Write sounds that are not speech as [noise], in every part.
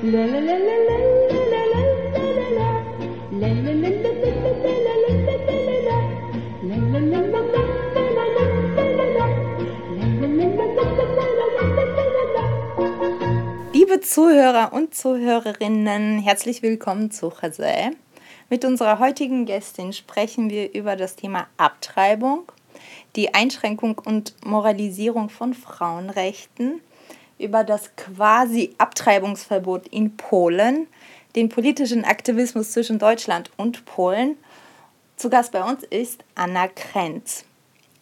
Liebe Zuhörer und Zuhörerinnen, herzlich willkommen zu Chazé. Mit unserer heutigen Gästin sprechen wir über das Thema Abtreibung, die Einschränkung und Moralisierung von Frauenrechten, über das quasi Abtreibungsverbot in Polen, den politischen Aktivismus zwischen Deutschland und Polen. Zu Gast bei uns ist Anna Krenz.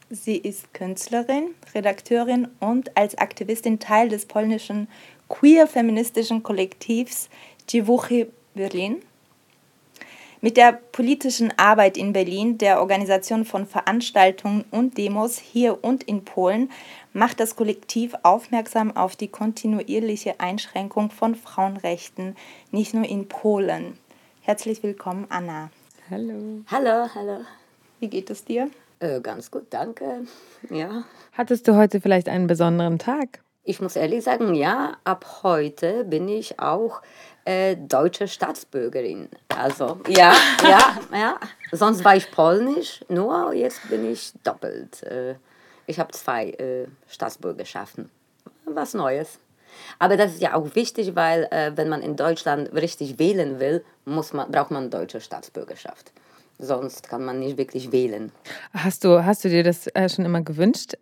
Sie ist Künstlerin, Redakteurin und als Aktivistin Teil des polnischen queer-feministischen Kollektivs Dziewuchy Berlin. Mit der politischen Arbeit in Berlin, der Organisation von Veranstaltungen und Demos hier und in Polen macht das Kollektiv aufmerksam auf die kontinuierliche Einschränkung von Frauenrechten, nicht nur in Polen. Herzlich willkommen, Anna. Hallo. Hallo, hallo. Wie geht es dir? Äh, ganz gut, danke. Ja. Hattest du heute vielleicht einen besonderen Tag? Ich muss ehrlich sagen, ja, ab heute bin ich auch äh, deutsche Staatsbürgerin. Also, ja, ja, ja. Sonst war ich polnisch, nur jetzt bin ich doppelt. Äh, ich habe zwei äh, Staatsbürgerschaften. Was Neues. Aber das ist ja auch wichtig, weil äh, wenn man in Deutschland richtig wählen will, muss man, braucht man deutsche Staatsbürgerschaft. Sonst kann man nicht wirklich wählen. Hast du, hast du dir das äh, schon immer gewünscht?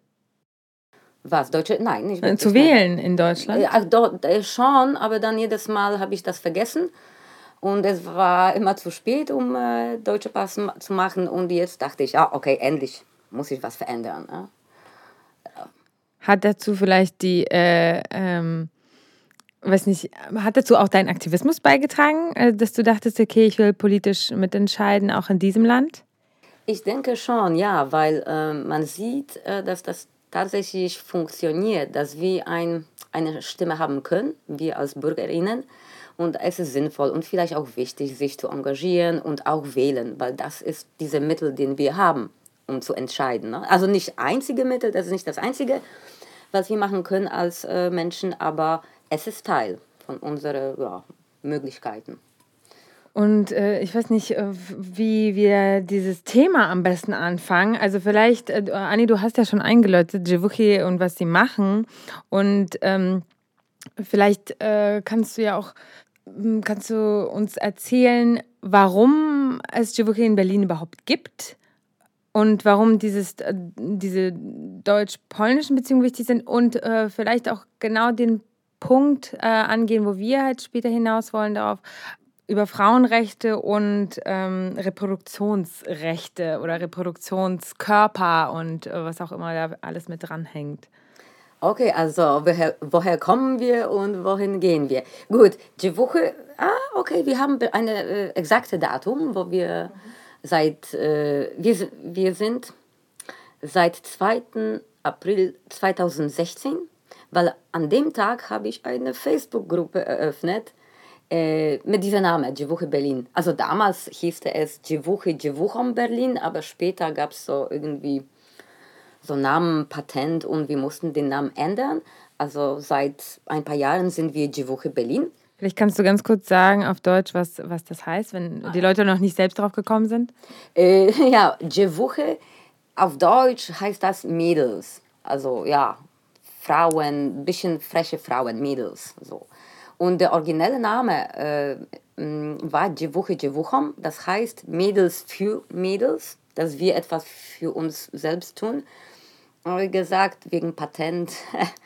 Was? Deutsche? Nein, nicht äh, wirklich. Zu wählen in Deutschland? Ja, dort, äh, schon, aber dann jedes Mal habe ich das vergessen. Und es war immer zu spät, um äh, deutsche Pass zu machen. Und jetzt dachte ich, ja, okay, endlich muss ich was verändern. Ja. Hat dazu vielleicht die, äh, ähm, weiß nicht, hat dazu auch dein Aktivismus beigetragen, äh, dass du dachtest, okay, ich will politisch mitentscheiden, auch in diesem Land? Ich denke schon, ja, weil äh, man sieht, äh, dass das tatsächlich funktioniert, dass wir ein, eine Stimme haben können, wir als Bürgerinnen. Und es ist sinnvoll und vielleicht auch wichtig, sich zu engagieren und auch wählen, weil das ist diese Mittel, den wir haben, um zu entscheiden. Ne? Also nicht einzige Mittel, das ist nicht das einzige, was wir machen können als äh, Menschen, aber es ist Teil von unseren ja, Möglichkeiten. Und äh, ich weiß nicht, äh, wie wir dieses Thema am besten anfangen. Also vielleicht, äh, Anni, du hast ja schon eingeläutet, Jevuchi und was sie machen. Und ähm, vielleicht äh, kannst du ja auch, hm, kannst du uns erzählen, warum es Jevuchi in Berlin überhaupt gibt und warum dieses, äh, diese deutsch-polnischen Beziehungen wichtig sind und äh, vielleicht auch genau den Punkt äh, angehen, wo wir halt später hinaus wollen darauf, über Frauenrechte und ähm, Reproduktionsrechte oder Reproduktionskörper und äh, was auch immer da alles mit dranhängt. Okay, also woher, woher kommen wir und wohin gehen wir? Gut, die Woche, ah, okay, wir haben ein äh, exakte Datum, wo wir mhm seit, äh, wir, wir sind seit 2. April 2016, weil an dem Tag habe ich eine Facebook-Gruppe eröffnet äh, mit diesem Namen, Djewuche Berlin. Also damals hieß es Djewuche Djewuchom Berlin, aber später gab es so irgendwie so Namen, Patent und wir mussten den Namen ändern. Also seit ein paar Jahren sind wir Djewuche Berlin. Vielleicht kannst du ganz kurz sagen auf Deutsch, was, was das heißt, wenn die Leute noch nicht selbst drauf gekommen sind? Äh, [laughs] ja, Dziewuche auf Deutsch heißt das Mädels. Also ja, Frauen, ein bisschen freche Frauen, Mädels. So. Und der originelle Name äh, war Dziewuche Dziewuchom, das heißt Mädels für Mädels, dass wir etwas für uns selbst tun. Wie gesagt, wegen Patent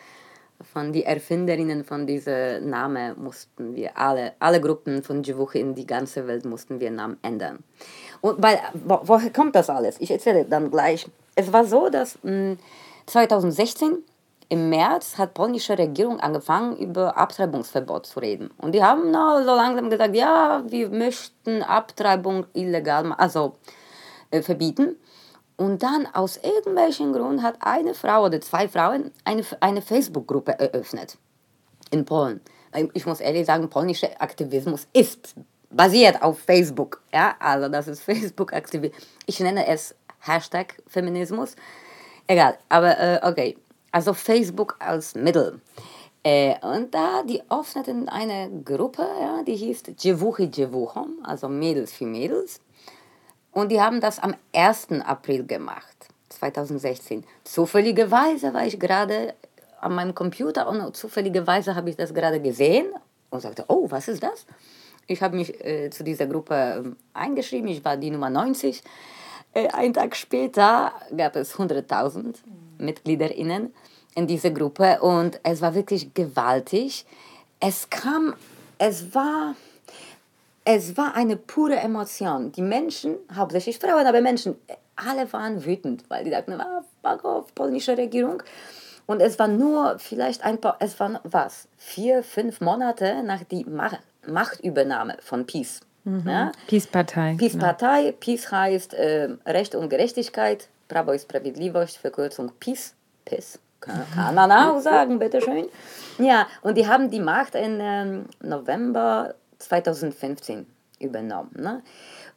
[laughs] von den Erfinderinnen von diesem Namen mussten wir alle, alle Gruppen von Djibouti in die ganze Welt mussten wir Namen ändern. Und weil, wo, woher kommt das alles? Ich erzähle dann gleich. Es war so, dass mh, hm, 2016 im März hat polnische Regierung angefangen, über Abtreibungsverbot zu reden. Und die haben na, so langsam gesagt, ja, wir möchten Abtreibung illegal, also äh, verbieten. Und dann aus irgendwelchen Grund hat eine Frau oder zwei Frauen eine, eine Facebook-Gruppe eröffnet in Polen. Ich muss ehrlich sagen, polnischer Aktivismus ist basiert auf Facebook. Ja, also das ist Facebook-Aktivismus. Ich nenne es Hashtag Feminismus. Egal, aber äh, okay. Also Facebook als Mittel. Äh, und da, die öffneten eine Gruppe, ja, die hieß Djewuchi Djewuchom, also Mädels für Mädels. Und die haben das am 1. April gemacht, 2016. Zufälligerweise war ich gerade an meinem Computer und zufälligerweise habe ich das gerade gesehen und sagte, oh, was ist das? Ich habe mich äh, zu dieser Gruppe äh, eingeschrieben, ich war die Nummer 90. Äh, einen Tag später gab es 100.000 MitgliederInnen in dieser Gruppe und es war wirklich gewaltig. Es kam, es war, es war eine pure Emotion. Die Menschen, hauptsächlich Frauen, aber Menschen, alle waren wütend, weil die dachten, ah, fuck off, polnische Regierung. Und es war nur vielleicht ein paar, es waren was, vier, fünf Monate nach der Machtübernahme von Peace. Mhm. Ja? Peace-Partei. Peace-Partei. Genau. Peace heißt äh, Recht und Gerechtigkeit. Prawo i Sprawiedliwość, Verkürzung Peace. Peace. Kann, man auch sagen, bitteschön. Ja, und die haben die Macht im ähm, November 2015 übernommen. Ne?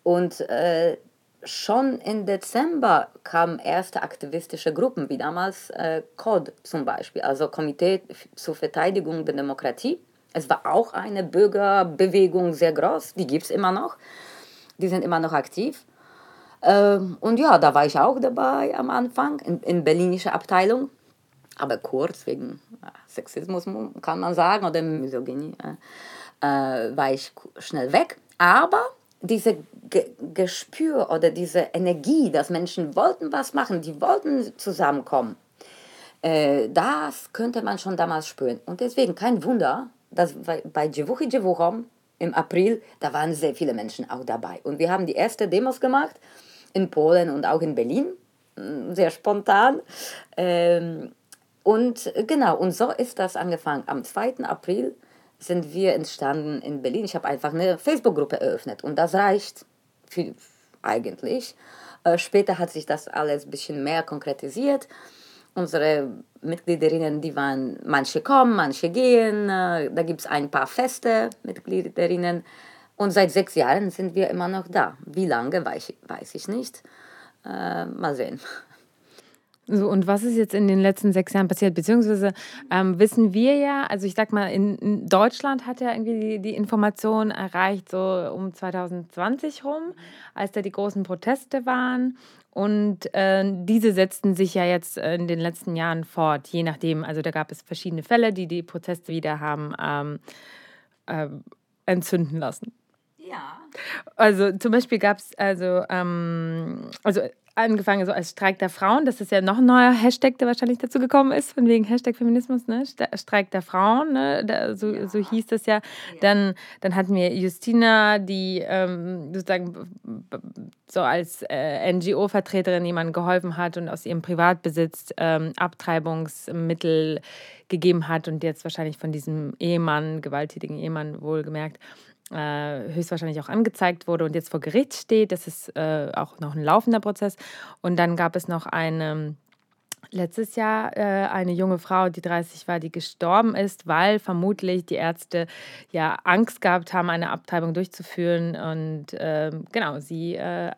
Und äh, schon im Dezember kamen erste aktivistische Gruppen, wie damals äh, COD zum Beispiel, also Komitee zur Verteidigung der Demokratie. Es war auch eine Bürgerbewegung sehr groß, die gibt es immer noch. Die sind immer noch aktiv. Ähm, und ja, da war ich auch dabei am Anfang, in, in berlinischer Abteilung. Aber kurz, wegen Sexismus kann man sagen, oder Misogynie, äh, war ich schnell weg. Aber diese Ge Gespür oder diese Energie, dass Menschen wollten was machen, die wollten zusammenkommen, äh, das könnte man schon damals spüren. Und deswegen kein Wunder, dass bei Djewuchi Djewuchom im April, da waren sehr viele Menschen auch dabei. Und wir haben die erste Demos gemacht in Polen und auch in Berlin, mm, sehr spontan. Ähm, und genau, und so ist das angefangen. Am 2. April sind wir entstanden in Berlin. Ich habe einfach eine Facebook-Gruppe eröffnet und das reicht für, eigentlich. Äh, später hat sich das alles ein bisschen mehr konkretisiert. Unsere Mitgliederinnen, die waren, manche kommen, manche gehen. Äh, da gibt es ein paar feste Mitgliederinnen. Und seit sechs Jahren sind wir immer noch da. Wie lange, weiß, weiß ich nicht. Äh, mal sehen. So, und was ist jetzt in den letzten sechs Jahren passiert? Beziehungsweise ähm, wissen wir ja, also ich sag mal, in, in Deutschland hat ja irgendwie die, die, Information erreicht, so um 2020 rum, als da die großen Proteste waren. Und äh, diese setzten sich ja jetzt in den letzten Jahren fort, je nachdem. Also da gab es verschiedene Fälle, die die Proteste wieder haben ähm, äh, entzünden lassen. Ja. Also zum Beispiel gab es also, ähm, also angefangen so als Streik der Frauen. Das ist ja noch ein neuer Hashtag, der wahrscheinlich dazu gekommen ist, von wegen Hashtag Feminismus, ne? Streik der Frauen, ne? Da, so, ja. so hieß das ja. Dann, dann hatten wir Justina, die ähm, sozusagen so als äh, NGO-Vertreterin jemandem geholfen hat und aus ihrem Privatbesitz ähm, Abtreibungsmittel gegeben hat und jetzt wahrscheinlich von diesem Ehemann, gewalttätigen Ehemann wohlgemerkt, äh, höchstwahrscheinlich auch angezeigt wurde und jetzt vor Gericht steht. Das ist äh, auch noch ein laufender Prozess. Und dann gab es noch eine letztes Jahr äh, eine junge Frau, die 30 war, die gestorben ist, weil vermutlich die Ärzte ja Angst gehabt haben, eine Abtreibung durchzuführen und äh, genau sie äh,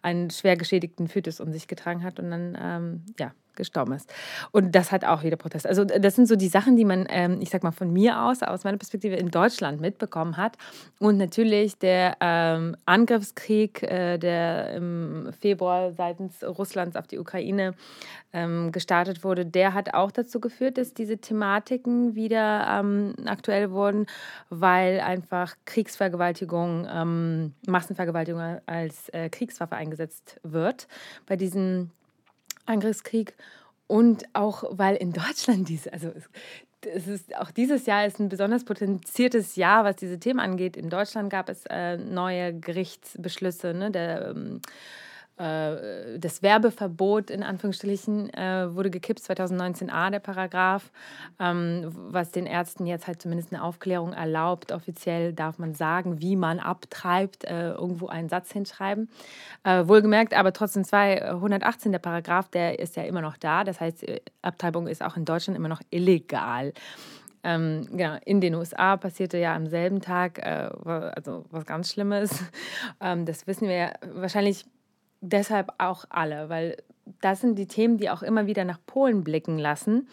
einen schwer geschädigten Fötus um sich getragen hat und dann ähm, ja gestorben ist. Und das hat auch wieder Protest. Also das sind so die Sachen, die man, ähm, ich sag mal, von mir aus, aus meiner Perspektive in Deutschland mitbekommen hat. Und natürlich der ähm, Angriffskrieg, äh, der im Februar seitens Russlands auf die Ukraine ähm, gestartet wurde, der hat auch dazu geführt, dass diese Thematiken wieder ähm, aktuell wurden, weil einfach Kriegsvergewaltigung, ähm, Massenvergewaltigung als äh, Kriegswaffe eingesetzt wird bei diesen Angriffskrieg und auch weil in Deutschland diese, also es ist auch dieses Jahr ist ein besonders potenziertes Jahr, was diese Themen angeht. In Deutschland gab es äh, neue Gerichtsbeschlüsse, ne, der ähm, äh, das Werbeverbot in Anführungsstrichen äh, wurde gekippt, 2019a der Paragraph, ähm, was den Ärzten jetzt halt zumindest eine Aufklärung erlaubt. Offiziell darf man sagen, wie man abtreibt, äh, irgendwo einen Satz hinschreiben. Äh, wohlgemerkt, aber trotzdem 218 der Paragraph, der ist ja immer noch da. Das heißt, äh, Abtreibung ist auch in Deutschland immer noch illegal. Ähm, genau, in den USA passierte ja am selben Tag äh, also was ganz Schlimmes. [laughs] Ähm, das wissen wir ja wahrscheinlich deshalb auch alle, weil das sind die Themen, die auch immer wieder nach Polen blicken lassen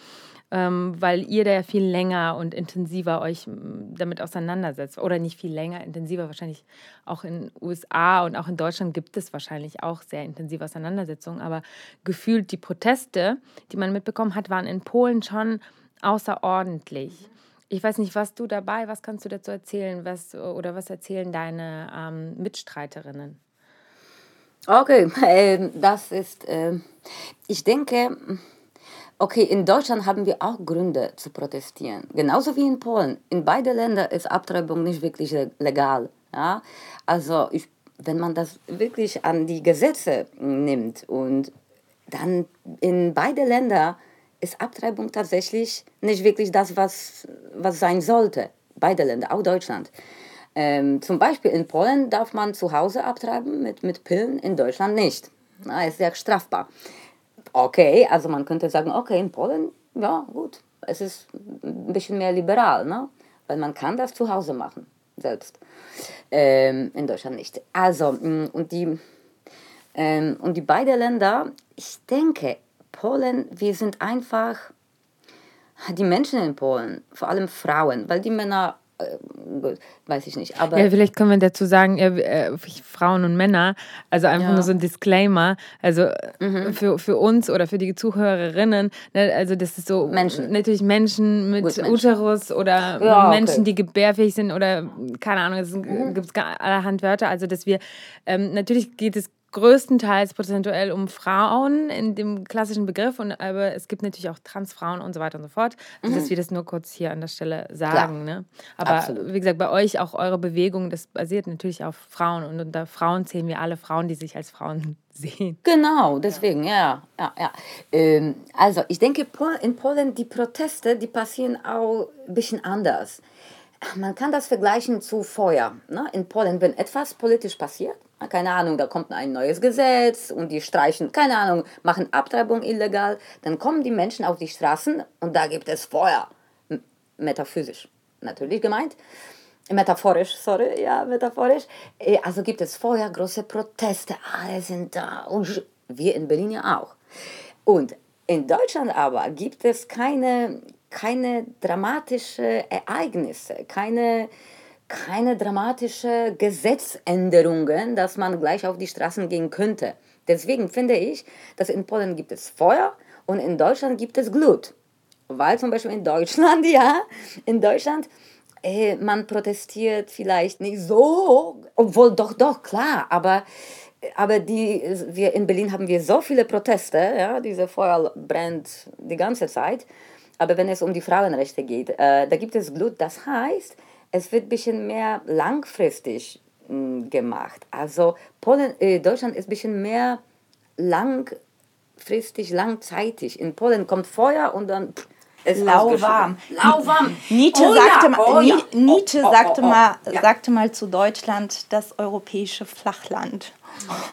ähm, weil ihr da ja viel länger und intensiver euch damit auseinandersetzt. Oder nicht viel länger, intensiver, wahrscheinlich auch in USA und auch in Deutschland gibt es wahrscheinlich auch sehr intensive Auseinandersetzungen. Aber gefühlt die Proteste, die man mitbekommen hat, waren in Polen schon außerordentlich. Ich weiß nicht, was du dabei, was kannst du dazu erzählen, was oder was erzählen deine ähm, Mitstreiterinnen? Okay, [laughs] äh, das ist, äh, ich denke, Okay, in Deutschland haben wir auch Gründe zu protestieren, genauso wie in Polen. In beiden Ländern ist Abtreibung nicht wirklich legal. Ja? Also ich, wenn man das wirklich an die Gesetze nimmt und dann in beiden Ländern ist Abtreibung tatsächlich nicht wirklich das, was, was sein sollte. Beide Länder, auch Deutschland. Ähm, zum Beispiel in Polen darf man zu Hause abtreiben mit, mit Pillen, in Deutschland nicht. Na, ist sehr strafbar. Okay, also man könnte sagen, okay, in Polen, ja gut, es ist ein bisschen mehr liberal, ne? weil man kann das zu Hause machen, selbst. Ähm, in Deutschland nicht. Also, mm, und die, ähm, und die beiden Länder, ich denke, Polen, wir sind einfach, die Menschen in Polen, vor allem Frauen, weil die Männer weiß ich nicht. Aber ja, vielleicht können wir dazu sagen, äh, Frauen und Männer, also einfach ja. nur so ein Disclaimer, also mhm. für, für uns oder für die Zuhörerinnen, ne, also das ist so Menschen. natürlich Menschen mit gut, Uterus oder ja, Menschen, okay. die gebärfähig sind oder keine Ahnung, es mhm. gibt allerhand Wörter, also dass wir, ähm, natürlich geht es größtenteils prozentuell um Frauen in dem klassischen Begriff, und, aber es gibt natürlich auch Transfrauen und so weiter und so fort. Also, mhm. Dass wir das nur kurz hier an der Stelle sagen. Ne? Aber Absolut. wie gesagt, bei euch auch eure Bewegung, das basiert natürlich auf Frauen und unter Frauen zählen wir alle Frauen, die sich als Frauen [laughs] sehen. Genau, deswegen, ja. ja, ja. Ähm, also ich denke, in Polen die Proteste, die passieren auch ein bisschen anders. Man kann das vergleichen zu Feuer. Ne? In Polen, wenn etwas politisch passiert, keine Ahnung, da kommt ein neues Gesetz und die streichen, keine Ahnung, machen Abtreibung illegal, dann kommen die Menschen auf die Straßen und da gibt es Feuer. Metaphysisch natürlich gemeint. Metaphorisch, sorry, ja, metaphorisch. Äh, also gibt es Feuer, große Proteste, alle sind da und wir in Berlin ja auch. Und in Deutschland aber gibt es keine, keine dramatischen Ereignisse, keine keine dramatische Gesetzänderungen, dass man gleich auf die Straßen gehen könnte. Deswegen finde ich, dass in Polen gibt es Feuer und in Deutschland gibt es Glut. Weil zum Beispiel in Deutschland, [laughs] ja, in Deutschland, äh, man protestiert vielleicht nicht so, obwohl doch, doch, klar, aber, aber die, wir in Berlin haben wir so viele Proteste, ja, diese Feuer brennt die ganze Zeit. Aber wenn es um die Frauenrechte geht, äh, da gibt es Glut, das heißt, es wird ein bisschen mehr langfristig hm, gemacht. Also Polen, äh, Deutschland ist ein bisschen mehr langfristig, langzeitig. In Polen kommt Feuer und dann ist lauwarm. Lauwarm. Nietzsche oh sagte, ja, oh ja. Nietzsche oh, sagte, oh, oh, mal, ja. sagte mal zu Deutschland das europäische Flachland.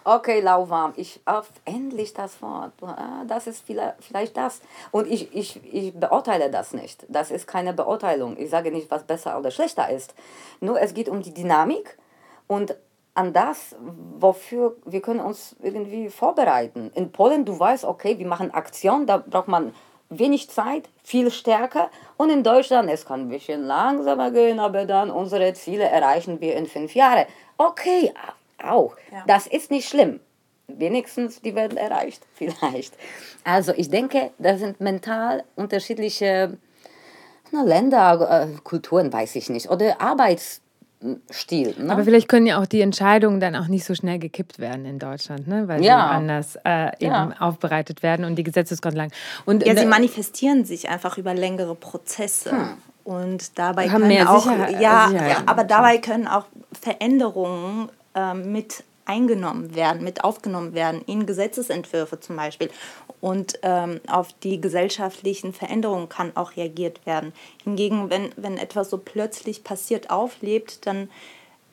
Okay, lauwarm. Ich auf endlich das Wort. Ah, das ist vielleicht das. Und ich, ich, ich beurteile das nicht. Das ist keine Beurteilung. Ich sage nicht, was besser oder schlechter ist. Nur es geht um die Dynamik und an das, wofür wir können uns irgendwie vorbereiten. In Polen, du weißt, okay, wir machen Aktion, da braucht man wenig Zeit, viel stärker. Und in Deutschland, es kann ein bisschen langsamer gehen, aber dann unsere Ziele erreichen wir in fünf Jahren. Okay, auch. Ja. Das ist nicht schlimm. Wenigstens, die werden erreicht, [laughs] vielleicht. Also ich denke, das sind mental unterschiedliche na, Länder, äh, Kulturen, weiß ich nicht, oder Arbeitsstil. Ne? Aber vielleicht können ja auch die Entscheidungen dann auch nicht so schnell gekippt werden in Deutschland, ne? weil ja. sie anders äh, eben ja. aufbereitet werden und die Gesetzesgrundlagen. Und ja, sie manifestieren sich einfach über längere Prozesse. Hm. Und dabei haben können auch, Sicherheit, ja, Sicherheit. aber dabei können auch Veränderungen mit eingenommen werden, mit aufgenommen werden in Gesetzesentwürfe zum Beispiel. Und ähm, auf die gesellschaftlichen Veränderungen kann auch reagiert werden. Hingegen, wenn, wenn etwas so plötzlich passiert, auflebt, dann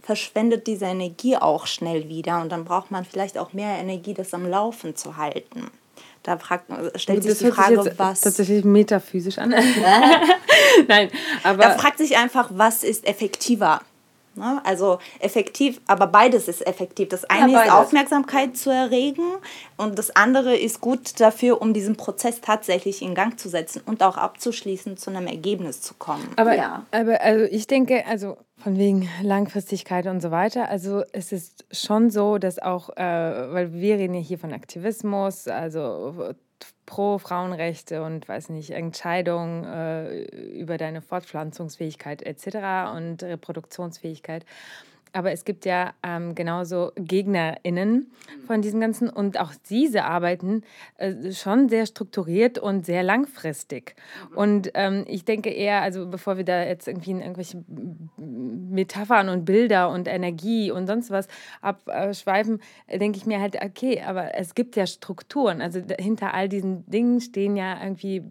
verschwendet diese Energie auch schnell wieder und dann braucht man vielleicht auch mehr Energie, das am Laufen zu halten. Da fragt, stellt sich die Frage, was. Tatsächlich metaphysisch an. [laughs] Nein, aber. Da fragt sich einfach, was ist effektiver? Ne? Also effektiv, aber beides ist effektiv. Das eine ja, ist Aufmerksamkeit zu erregen und das andere ist gut dafür, um diesen Prozess tatsächlich in Gang zu setzen und auch abzuschließen, zu einem Ergebnis zu kommen. Aber, ja. aber also ich denke, also von wegen Langfristigkeit und so weiter. Also es ist schon so, dass auch, äh, weil wir reden ja hier von Aktivismus, also pro Frauenrechte und weiß nicht, Entscheidungen äh, über deine Fortpflanzungsfähigkeit etc. und Reproduktionsfähigkeit. Aber es gibt ja ähm, genauso GegnerInnen von diesem Ganzen und auch diese arbeiten äh, schon sehr strukturiert und sehr langfristig. Und ähm, ich denke eher, also bevor wir da jetzt irgendwie in irgendwelche Metaphern und Bilder und Energie und sonst was abschweifen, denke ich mir halt, okay, aber es gibt ja Strukturen. Also hinter all diesen Dingen stehen ja irgendwie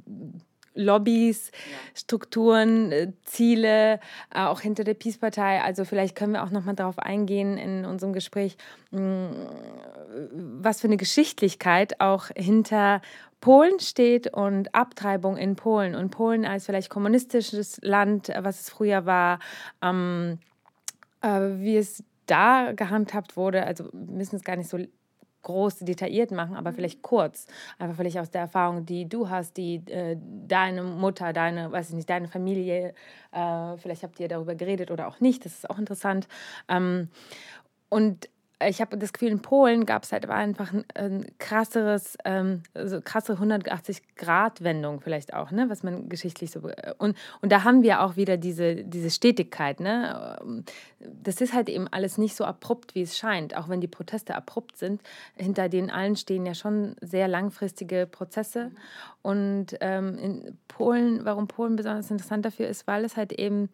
Lobbys, ja. Strukturen, äh, Ziele, äh, auch hinter der Peace-Partei. Also vielleicht können wir auch noch mal darauf eingehen in unserem Gespräch, mm, was für eine Geschichtlichkeit auch hinter Polen steht und Abtreibung in Polen und Polen als vielleicht kommunistisches Land, was es früher war, ähm, äh, wie es da gehandhabt wurde. Also wir müssen es gar nicht so groß detailliert machen, aber mhm. vielleicht kurz. Einfach vielleicht aus der Erfahrung, die du hast, die äh, deine Mutter, deine, weiß ich nicht, deine Familie, äh, vielleicht habt ihr darüber geredet oder auch nicht, das ist auch interessant. Ähm, und ich habe das Gefühl, in Polen gab es halt einfach ein, ein krasseres, ähm, also krasse 180-Grad-Wendung vielleicht auch, ne, was man geschichtlich so. Und, und da haben wir auch wieder diese, diese Stetigkeit, ne. Das ist halt eben alles nicht so abrupt, wie es scheint, auch wenn die Proteste abrupt sind. Hinter denen allen stehen ja schon sehr langfristige Prozesse. Und ähm, in Polen, warum Polen besonders interessant dafür ist, weil es halt eben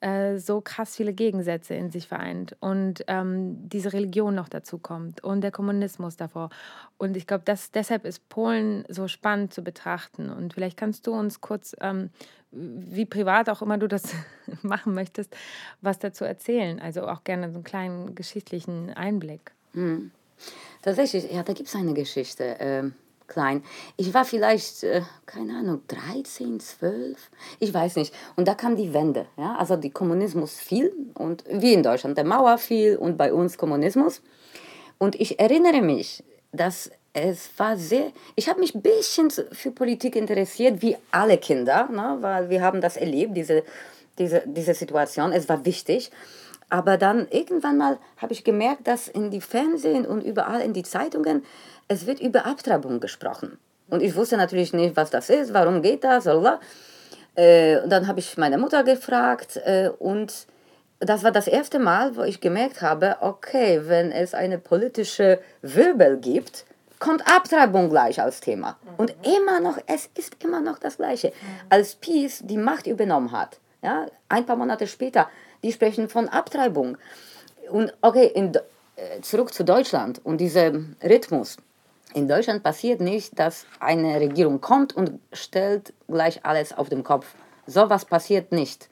äh, so krass viele Gegensätze in sich vereint und ähm, diese Religion noch dazu kommt und der Kommunismus davor. Und ich glaube, deshalb ist Polen so spannend zu betrachten. Und vielleicht kannst du uns kurz, ähm, wie privat auch immer du das [laughs] machen möchtest, was dazu erzählen. Also auch gerne so einen kleinen geschichtlichen Einblick. Mhm. Tatsächlich, ja, da gibt es eine Geschichte. Ähm klein. Ich war vielleicht, äh, keine Ahnung, 13, 12, ich weiß nicht. Und da kam die Wende. Ja? Also der Kommunismus fiel und wie in Deutschland, der Mauer fiel und bei uns Kommunismus. Und ich erinnere mich, dass es war sehr, ich habe mich ein bisschen für Politik interessiert, wie alle Kinder, ne? weil wir haben das erlebt, diese, diese, diese Situation, es war wichtig. Aber dann irgendwann mal habe ich gemerkt, dass in die Fernsehen und überall in die Zeitungen es wird über Abtreibung gesprochen. Und ich wusste natürlich nicht, was das ist, warum geht das, Äh, und dann habe ich meine Mutter gefragt äh, und das war das erste Mal, wo ich gemerkt habe, okay, wenn es eine politische Wirbel gibt, kommt Abtreibung gleich als Thema. Mhm. Und immer noch, es ist immer noch das Gleiche. Mhm. Als Peace die Macht übernommen hat, ja, ein paar Monate später, die sprechen von Abtreibung. Und okay, in, äh, zurück zu Deutschland und diesem Rhythmus. In Deutschland passiert nicht, dass eine Regierung kommt und stellt gleich alles auf den Kopf. So was passiert nicht.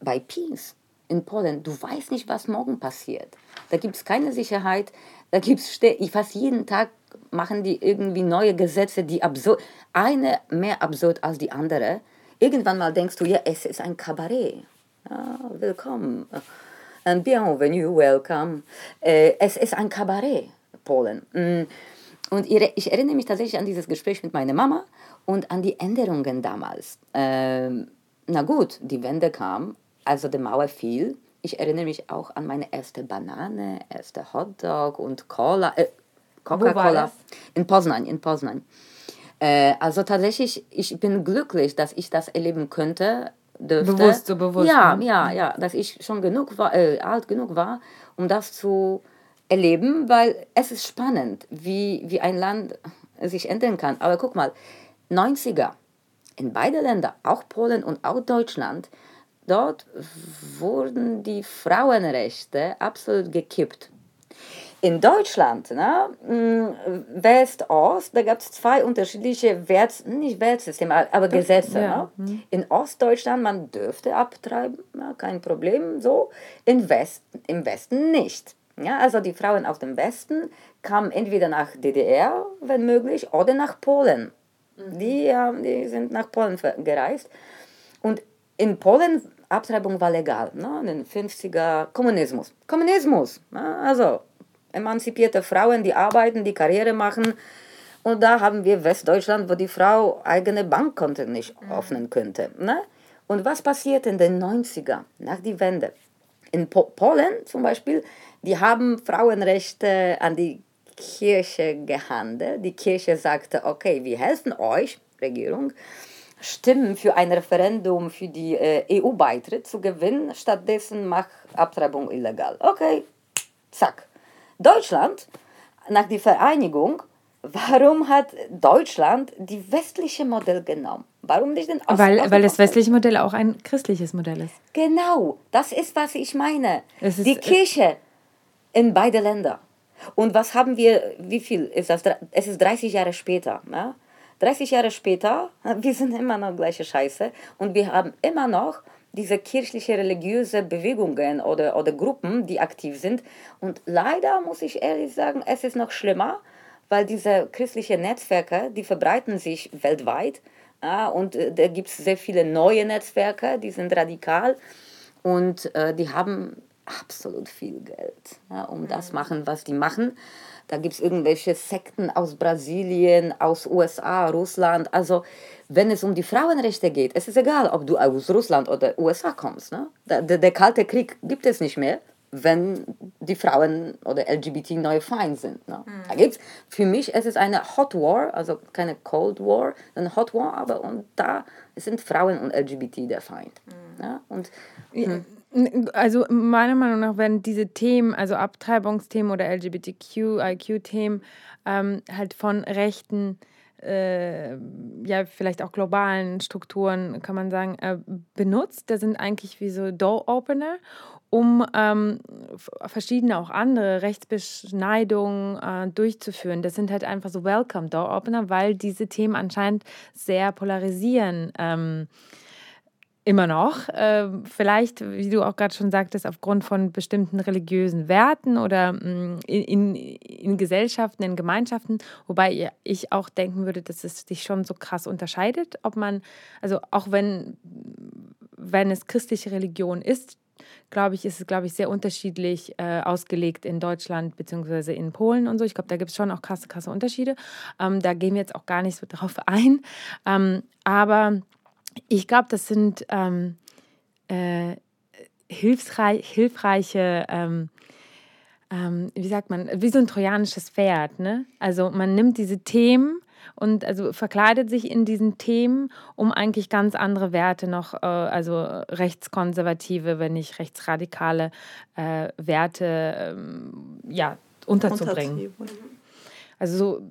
Bei Peace in Polen, du weißt nicht, was morgen passiert. Da gibt es keine Sicherheit. Da gibt es fast jeden Tag machen die irgendwie neue Gesetze, die absurd, eine mehr absurd als die andere. Irgendwann mal denkst du, ja, es ist ein Kabarett. Ja, willkommen. And bienvenue, welcome. Äh, es ist ein Kabarett, Polen. Mm. Und ich erinnere mich tatsächlich an dieses Gespräch mit meiner Mama und an die Änderungen damals. Ähm, na gut, die Wende kam, also die Mauer fiel. Ich erinnere mich auch an meine erste Banane, erste Hotdog und Cola, äh, Coca-Cola. In Poznań, in Poznań. Äh, also tatsächlich, ich bin glücklich, dass ich das erleben könnte, dürfte. Bewusst, so bewusst. Ja, ne? ja, ja, dass ich schon genug war, äh, alt genug war, um das zu erleben, weil es ist spannend, wie, wie ein Land sich ändern kann. Aber guck mal, 90er, in beide Länder, auch Polen und auch Deutschland, dort wurden die Frauenrechte absolut gekippt. In Deutschland, ne, mm, West, Ost, da gab es zwei unterschiedliche Wert, nicht Wertsysteme, aber Gesetze. Ja. Ne? Mhm. In Ostdeutschland, man dürfte abtreiben, ja, kein Problem, so. In West, Im Westen nicht. Ja, also die Frauen aus dem Westen kamen entweder nach DDR, wenn möglich, oder nach Polen. Mhm. Die, die sind nach Polen gereist. Und in Polen Abtreibung war legal, ne? in den 50er Kommunismus. Kommunismus, ne? also emanzipierte Frauen, die arbeiten, die Karriere machen. Und da haben wir Westdeutschland, wo die Frau eigene Bankkonto nicht mhm. öffnen könnte. Ne? Und was passiert in den 90er, nach der Wende? In po Polen zum Beispiel, die haben Frauenrechte an die Kirche gehandelt. Die Kirche sagte, okay, wir helfen euch, Regierung, Stimmen für ein Referendum für die äh, EU-Beitritt zu gewinnen. Stattdessen macht Abtreibung illegal. Okay, zack. Deutschland, nach der Vereinigung, warum hat Deutschland die westliche Modell genommen? Warum nicht den Ost weil, weil das westliche Modell auch ein christliches Modell ist. Genau, das ist, was ich meine. die äh, Kirche in beide Länder. Und was haben wir, wie viel ist das? Es ist 30 Jahre später. Ne? 30 Jahre später, [laughs] wir sind immer noch gleiche Scheiße und wir haben immer noch diese kirchliche religiöse Bewegungen oder, oder Gruppen, die aktiv sind. Und leider muss ich ehrlich sagen, es ist noch schlimmer, weil diese christlichen Netzwerke, die verbreiten sich weltweit. Ja, und äh, da gibt es sehr viele neue Netzwerke, die sind radikal und äh, die haben absolut viel Geld, ja, um mhm. das machen, was die machen. Da gibt es irgendwelche Sekten aus Brasilien, aus USA, Russland. Also wenn es um die Frauenrechte geht, es ist egal, ob du aus Russland oder USA kommst. Ne? Der, der, der kalte Krieg gibt es nicht mehr, wenn die Frauen oder LGBT neue Feind sind. Ne? Mhm. Da gibt's, für mich es ist eine Hot War, also keine Cold War, eine Hot War, aber und da sind Frauen und LGBT der Feind. Mhm. Ne? Und, hm. Also meiner Meinung nach werden diese Themen, also Abtreibungsthemen oder LGBTQ-IQ-Themen, ähm, halt von rechten, äh, ja vielleicht auch globalen Strukturen, kann man sagen, äh, benutzt. Das sind eigentlich wie so Door-Opener, um ähm, verschiedene auch andere Rechtsbeschneidungen äh, durchzuführen. Das sind halt einfach so Welcome-Door-Opener, weil diese Themen anscheinend sehr polarisieren. Ähm, immer noch. Äh, vielleicht, wie du auch gerade schon sagtest, aufgrund von bestimmten religiösen Werten oder mm, in, in, in, Gesellschaften, in Gemeinschaften. Wobei ich auch denken würde, dass es sich schon so krass unterscheidet, ob man, also auch wenn, wenn es christliche Religion ist, glaube ich, ist es, glaube ich, sehr unterschiedlich äh, ausgelegt in Deutschland bzw. in Polen und so. Ich glaube, da gibt es schon auch krasse, krasse Unterschiede. Ähm, da gehen wir jetzt auch gar nicht so drauf ein. Ähm, aber ich glaube, das sind ähm, äh, hilfreich, hilfreiche, ähm, ähm, wie sagt man, wie so ein trojanisches Pferd. Ne? Also man nimmt diese Themen und also verkleidet sich in diesen Themen, um eigentlich ganz andere Werte noch, äh, also rechtskonservative, wenn nicht rechtsradikale äh, Werte, ähm, ja, unterzubringen. Also so,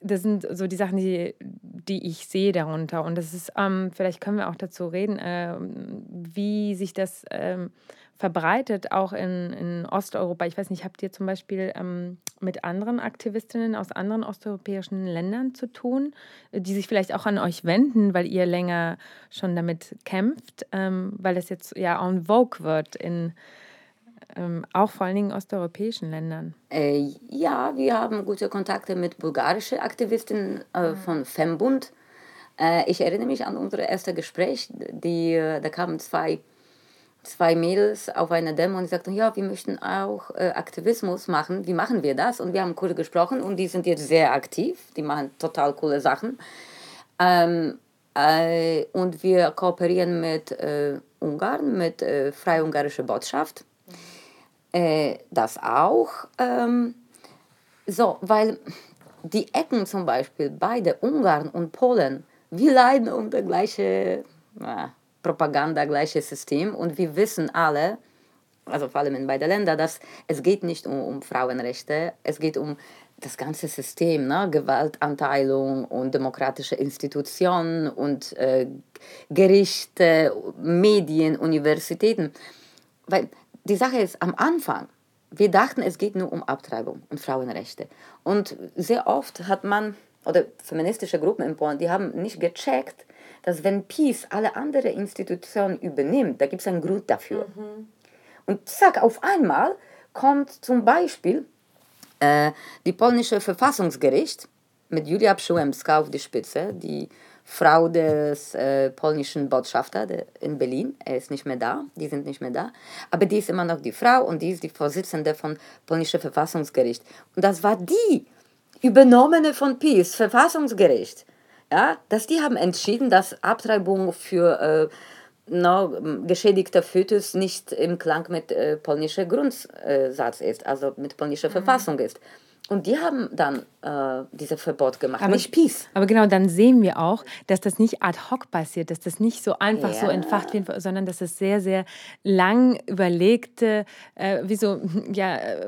das sind so die Sachen, die, die ich sehe darunter. Und das ist, ähm, vielleicht können wir auch dazu reden, äh, wie sich das ähm, verbreitet, auch in, in Osteuropa. Ich weiß nicht, habt ihr zum Beispiel ähm, mit anderen Aktivistinnen aus anderen osteuropäischen Ländern zu tun, die sich vielleicht auch an euch wenden, weil ihr länger schon damit kämpft, ähm, weil es jetzt ja en vogue wird in ähm, auch vor allen Dingen osteuropäischen Ländern? Äh, ja, wir haben gute Kontakte mit bulgarischen Aktivistinnen äh, mhm. von Fembund. Äh, ich erinnere mich an unser erstes Gespräch. Die, äh, da kamen zwei, zwei Mädels auf eine Demo und sagten, ja, wir möchten auch äh, Aktivismus machen. Wie machen wir das? Und wir haben kurz gesprochen und die sind jetzt sehr aktiv. Die machen total coole Sachen. Ähm, äh, und wir kooperieren mit Ungarn, mit äh, Freie Ungarische Botschaft äh, das auch. Ähm, so, weil die Ecken zum Beispiel, beide Ungarn und Polen, wir leiden unter gleiche äh, Propaganda, gleiches System und wir wissen alle, also vor allem in beiden Ländern, dass es geht nicht um, um Frauenrechte, es geht um das ganze System, ne? Gewaltanteilung und demokratische Institutionen und äh, Gerichte, Medien, Universitäten. Weil die Sache ist, am Anfang, wir dachten, es geht nur um Abtreibung und Frauenrechte. Und sehr oft hat man, oder feministische Gruppen in Polen, die haben nicht gecheckt, dass wenn Peace alle anderen Institutionen übernimmt, da gibt es einen Grund dafür. Mhm. Und zack, auf einmal kommt zum Beispiel äh, die polnische Verfassungsgericht mit Julia Przyłębska auf die Spitze, die Frau des äh, polnischen Botschafters in Berlin. Er ist nicht mehr da, die sind nicht mehr da. Aber die ist immer noch die Frau und die ist die Vorsitzende von polnischen Verfassungsgericht. Und das war die übernommene von PiS, Verfassungsgericht. Ja, dass die haben entschieden, dass Abtreibung für äh, no, geschädigter Fötus nicht im Klang mit äh, polnischer Grundsatz ist, also mit polnischer mhm. Verfassung ist. Und die haben dann äh, dieses Verbot gemacht, aber, nicht Peace. Aber genau, dann sehen wir auch, dass das nicht ad hoc passiert, dass das nicht so einfach ja. so entfacht wird, sondern dass es sehr, sehr lang überlegte, äh, wie, so, ja, äh,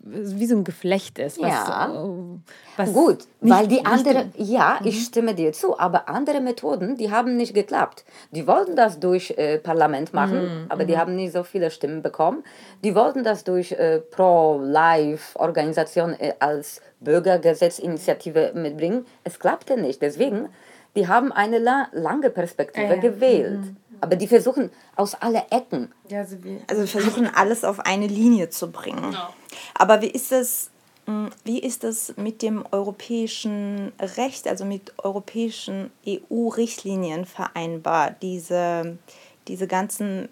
wie so ein Geflecht ist. Was, ja. Was Gut, nicht, weil die andere, ja, ich mhm. stimme dir zu, aber andere Methoden, die haben nicht geklappt. Die wollten das durch äh, Parlament machen, mhm. aber die mhm. haben nicht so viele Stimmen bekommen. Die wollten das durch äh, Pro-Life-Organisation äh, als Bürgergesetzinitiative mitbringen. Es klappte nicht. Deswegen, die haben eine la lange Perspektive ja, gewählt. Mhm. Aber die versuchen aus alle Ecken. Ja, also, also versuchen alles auf eine Linie zu bringen. No. Aber wie ist es hm, wie ist es mit dem europäischen Recht, also mit europäischen EU-Richtlinien vereinbar, diese, diese ganzen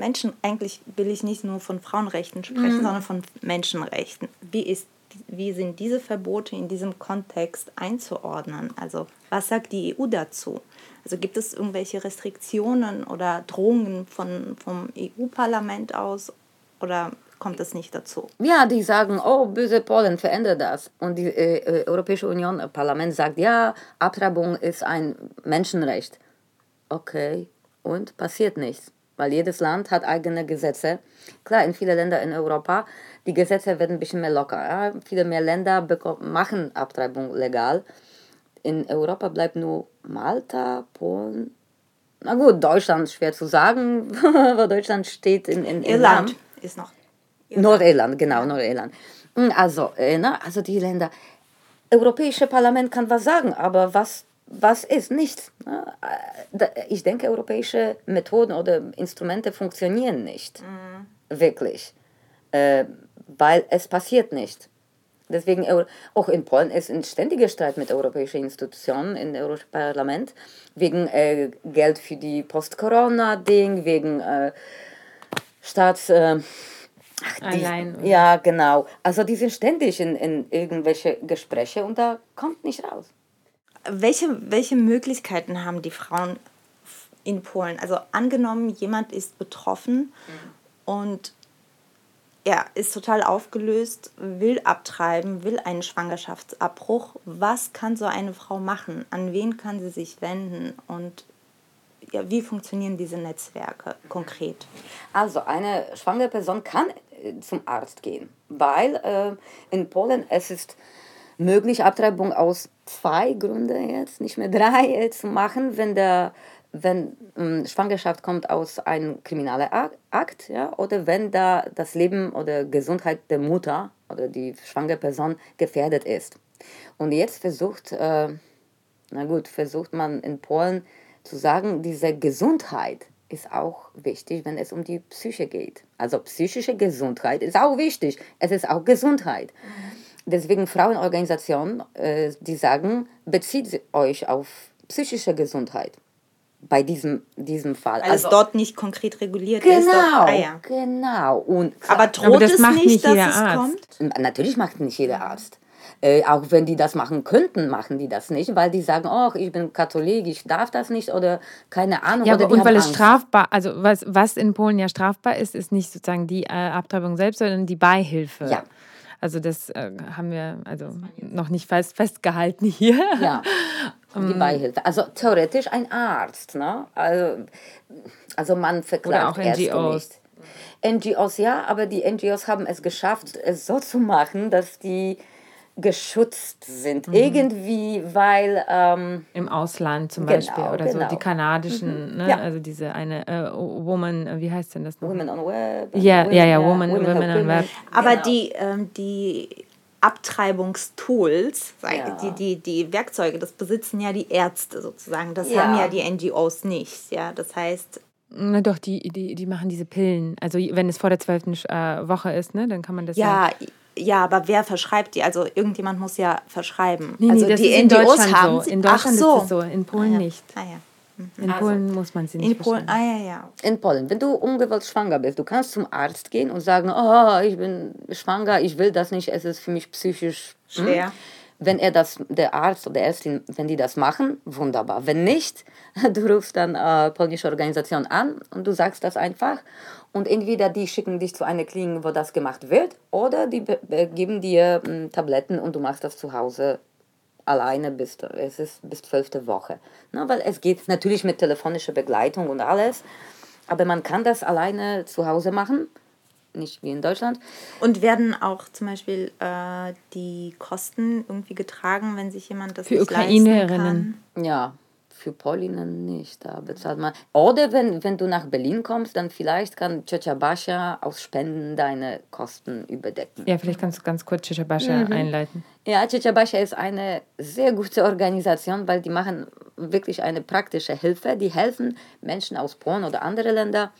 Menschen, eigentlich will ich nicht nur von Frauenrechten sprechen, mhm. sondern von Menschenrechten. Wie, ist, wie sind diese Verbote in diesem Kontext einzuordnen? Also was sagt die EU dazu? Also gibt es irgendwelche Restriktionen oder Drohungen von, vom EU-Parlament aus oder kommt es nicht dazu. Ja, die sagen, oh, böse Polen, verändere das. Und die äh, äh Europäische Union, äh, Parlament sagt, ja, Abtreibung ist ein Menschenrecht. Okay, und passiert nichts, weil jedes Land hat eigene Gesetze. Klar, in vielen Ländern in Europa, die Gesetze werden ein bisschen mehr locker. Ja? Viele mehr Länder machen Abtreibung legal. In Europa bleibt nur Malta, Polen, na gut, Deutschland schwer zu sagen, [laughs] weil Deutschland steht in, in, in Irland ist noch Nordirland, genau, Nordirland. Hm, also, äh, na, also die Länder, Europäische Parlament kann was sagen, aber was, was ist? Nichts. Äh, ich denke, europäische Methoden oder Instrumente funktionieren nicht. Mhm. Wirklich. Äh, weil es passiert nicht. Deswegen, auch in Polen ist ein ständiger Streit mit europäischen Institutionen im Europäischen Parlament wegen äh, Geld für die Post-Corona-Ding, wegen äh, Staats... Äh, Ach, Allein. Die, ja, genau. Also die sind ständig in, in irgendwelche Gespräche und da kommt nicht raus. Welche, welche Möglichkeiten haben die Frauen in Polen? Also angenommen, jemand ist betroffen mhm. und er ist total aufgelöst, will abtreiben, will einen Schwangerschaftsabbruch. Was kann so eine Frau machen? An wen kann sie sich wenden? Und ja, wie funktionieren diese Netzwerke konkret? Also eine schwangere Person kann zum Arzt gehen, weil äh, in Polen es ist möglich, Abtreibung aus zwei Gründen jetzt, nicht mehr drei [laughs] zu machen, wenn der wenn ähm, Schwangerschaft kommt aus einem kriminellen Akt, ja, oder wenn da das Leben oder Gesundheit der Mutter oder die schwangere Person gefährdet ist. Und jetzt versucht, äh, na gut, versucht man in Polen zu sagen, diese Gesundheit ist auch wichtig, wenn es um die Psyche geht. Also psychische Gesundheit ist auch wichtig. Es ist auch Gesundheit. Deswegen Frauenorganisationen, äh, die sagen, bezieht euch auf psychische Gesundheit bei diesem, diesem Fall. Weil also, es dort nicht konkret reguliert genau, ist. Genau, ah, ja. genau. Und Aber droht Aber es nicht, nicht dass es Arzt. kommt? Natürlich macht nicht jeder Arzt. Äh, auch wenn die das machen könnten, machen die das nicht, weil die sagen, oh, ich bin Katholik, ich darf das nicht oder keine Ahnung. Ja, oder und weil es strafbar, also was, was in Polen ja strafbar ist, ist nicht sozusagen die äh, Abtreibung selbst, sondern die Beihilfe. Ja. Also das äh, haben wir also noch nicht fest, festgehalten hier. Ja, [laughs] die Beihilfe. Also theoretisch ein Arzt. Ne? Also, also man verklagt Oder auch NGOs. Nicht. NGOs ja, aber die NGOs haben es geschafft, es so zu machen, dass die geschützt sind. Mhm. Irgendwie, weil. Ähm, Im Ausland zum genau, Beispiel oder genau. so. Die kanadischen, mhm. ne? Ja. also diese eine äh, Woman, wie heißt denn das noch? Women on Web. Ja, ja, ja, Woman, Women, Women on Web. Aber genau. die, ähm, die Abtreibungstools, ja. die, die, die Werkzeuge, das besitzen ja die Ärzte sozusagen. Das ja. haben ja die NGOs nicht. Ja? Das heißt. Na doch, die, die, die machen diese Pillen. Also wenn es vor der zwölften äh, Woche ist, ne, dann kann man das ja. Ja, ja, aber wer verschreibt die? Also irgendjemand muss ja verschreiben. Nee, nee, also das die ist in NGOs Deutschland haben so. In Deutschland so. ist es so, in Polen ah, ja. nicht. Ah, ja. In Polen muss man sie nicht In Polen, ah ja, ja. In Polen, wenn du ungewollt schwanger bist, du kannst zum Arzt gehen und sagen, oh, ich bin schwanger, ich will das nicht, es ist für mich psychisch hm? Wenn er das, der Arzt oder Ärztin, wenn die das machen, wunderbar. Wenn nicht, [laughs] du rufst dann äh, polnische Organisation an und du sagst das einfach. Und entweder die schicken dich zu einer Klinik, wo das gemacht wird, oder die be- be- geben dir mm, Tabletten und du machst das zu Hause alleine bis, es ist bis zwölfte Woche. Na, weil es geht natürlich mit telefonischer Begleitung und alles, aber man kann das alleine zu Hause machen, nicht wie in Deutschland. Und werden auch zum Beispiel äh, die Kosten irgendwie getragen, wenn sich jemand das Für nicht Ukrainerinnen. kann? Ja, für Polinnen nicht, da bezahlt man. Oder wenn, wenn du nach Berlin kommst, dann vielleicht kann Ciocia Basia aus Spenden deine Kosten überdecken. Ja, vielleicht kannst du ganz kurz Chichabasha einleiten. Ja, Ciocia Basia ist eine sehr gute Organisation, weil die machen wirklich eine praktische Hilfe. Die helfen Menschen aus Polen oder andere Länder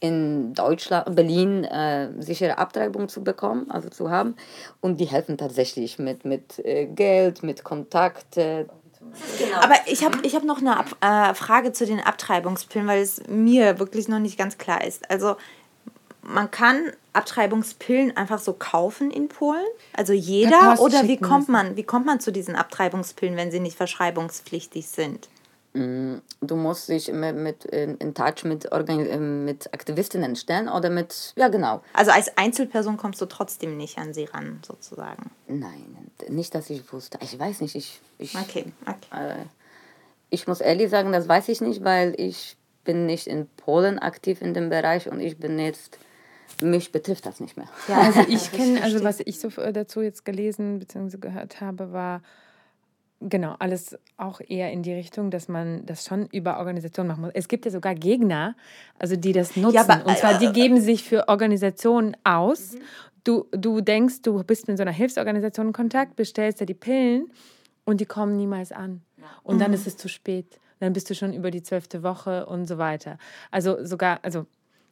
in Deutschland, Berlin, äh, sichere Abtreibung zu bekommen, also zu haben. Und die helfen tatsächlich mit, mit äh, Geld, mit Kontakt. Äh, Aber ich habe ich hab noch eine Ab äh, Frage zu den Abtreibungspillen, weil es mir wirklich noch nicht ganz klar ist. Also man kann Abtreibungspillen einfach so kaufen in Polen? Also jeder? Oder wie kommt man, wie kommt man zu diesen Abtreibungspillen, wenn sie nicht verschreibungspflichtig sind? Du musst dich mit, mit in, in Touch mit, Organ äh, mit Aktivistinnen stellen oder mit, ja genau. Also als Einzelperson kommst du trotzdem nicht an sie ran, sozusagen. Nein, nicht, dass ich wusste. Ich weiß nicht, ich, ich, Okay, okay. äh, ich muss ehrlich sagen, das weiß ich nicht, weil ich bin nicht in Polen aktiv in dem Bereich und ich bin jetzt, mich betrifft das nicht mehr. Ja, Also [laughs] ich kenne, also was ich so dazu jetzt gelesen bzw. gehört habe, war genau alles auch eher in die Richtung, dass man das schon über Organisationen machen muss. Es gibt ja sogar Gegner, also die das nutzen. aber, und zwar, äh, die geben sich für Organisationen aus. Du, du denkst, du bist mit so einer Hilfsorganisation in Kontakt, bestellst da die Pillen und die kommen niemals an. Und dann ist es zu spät. Dann bist du schon über die zwölfte Woche und so weiter. Also sogar, also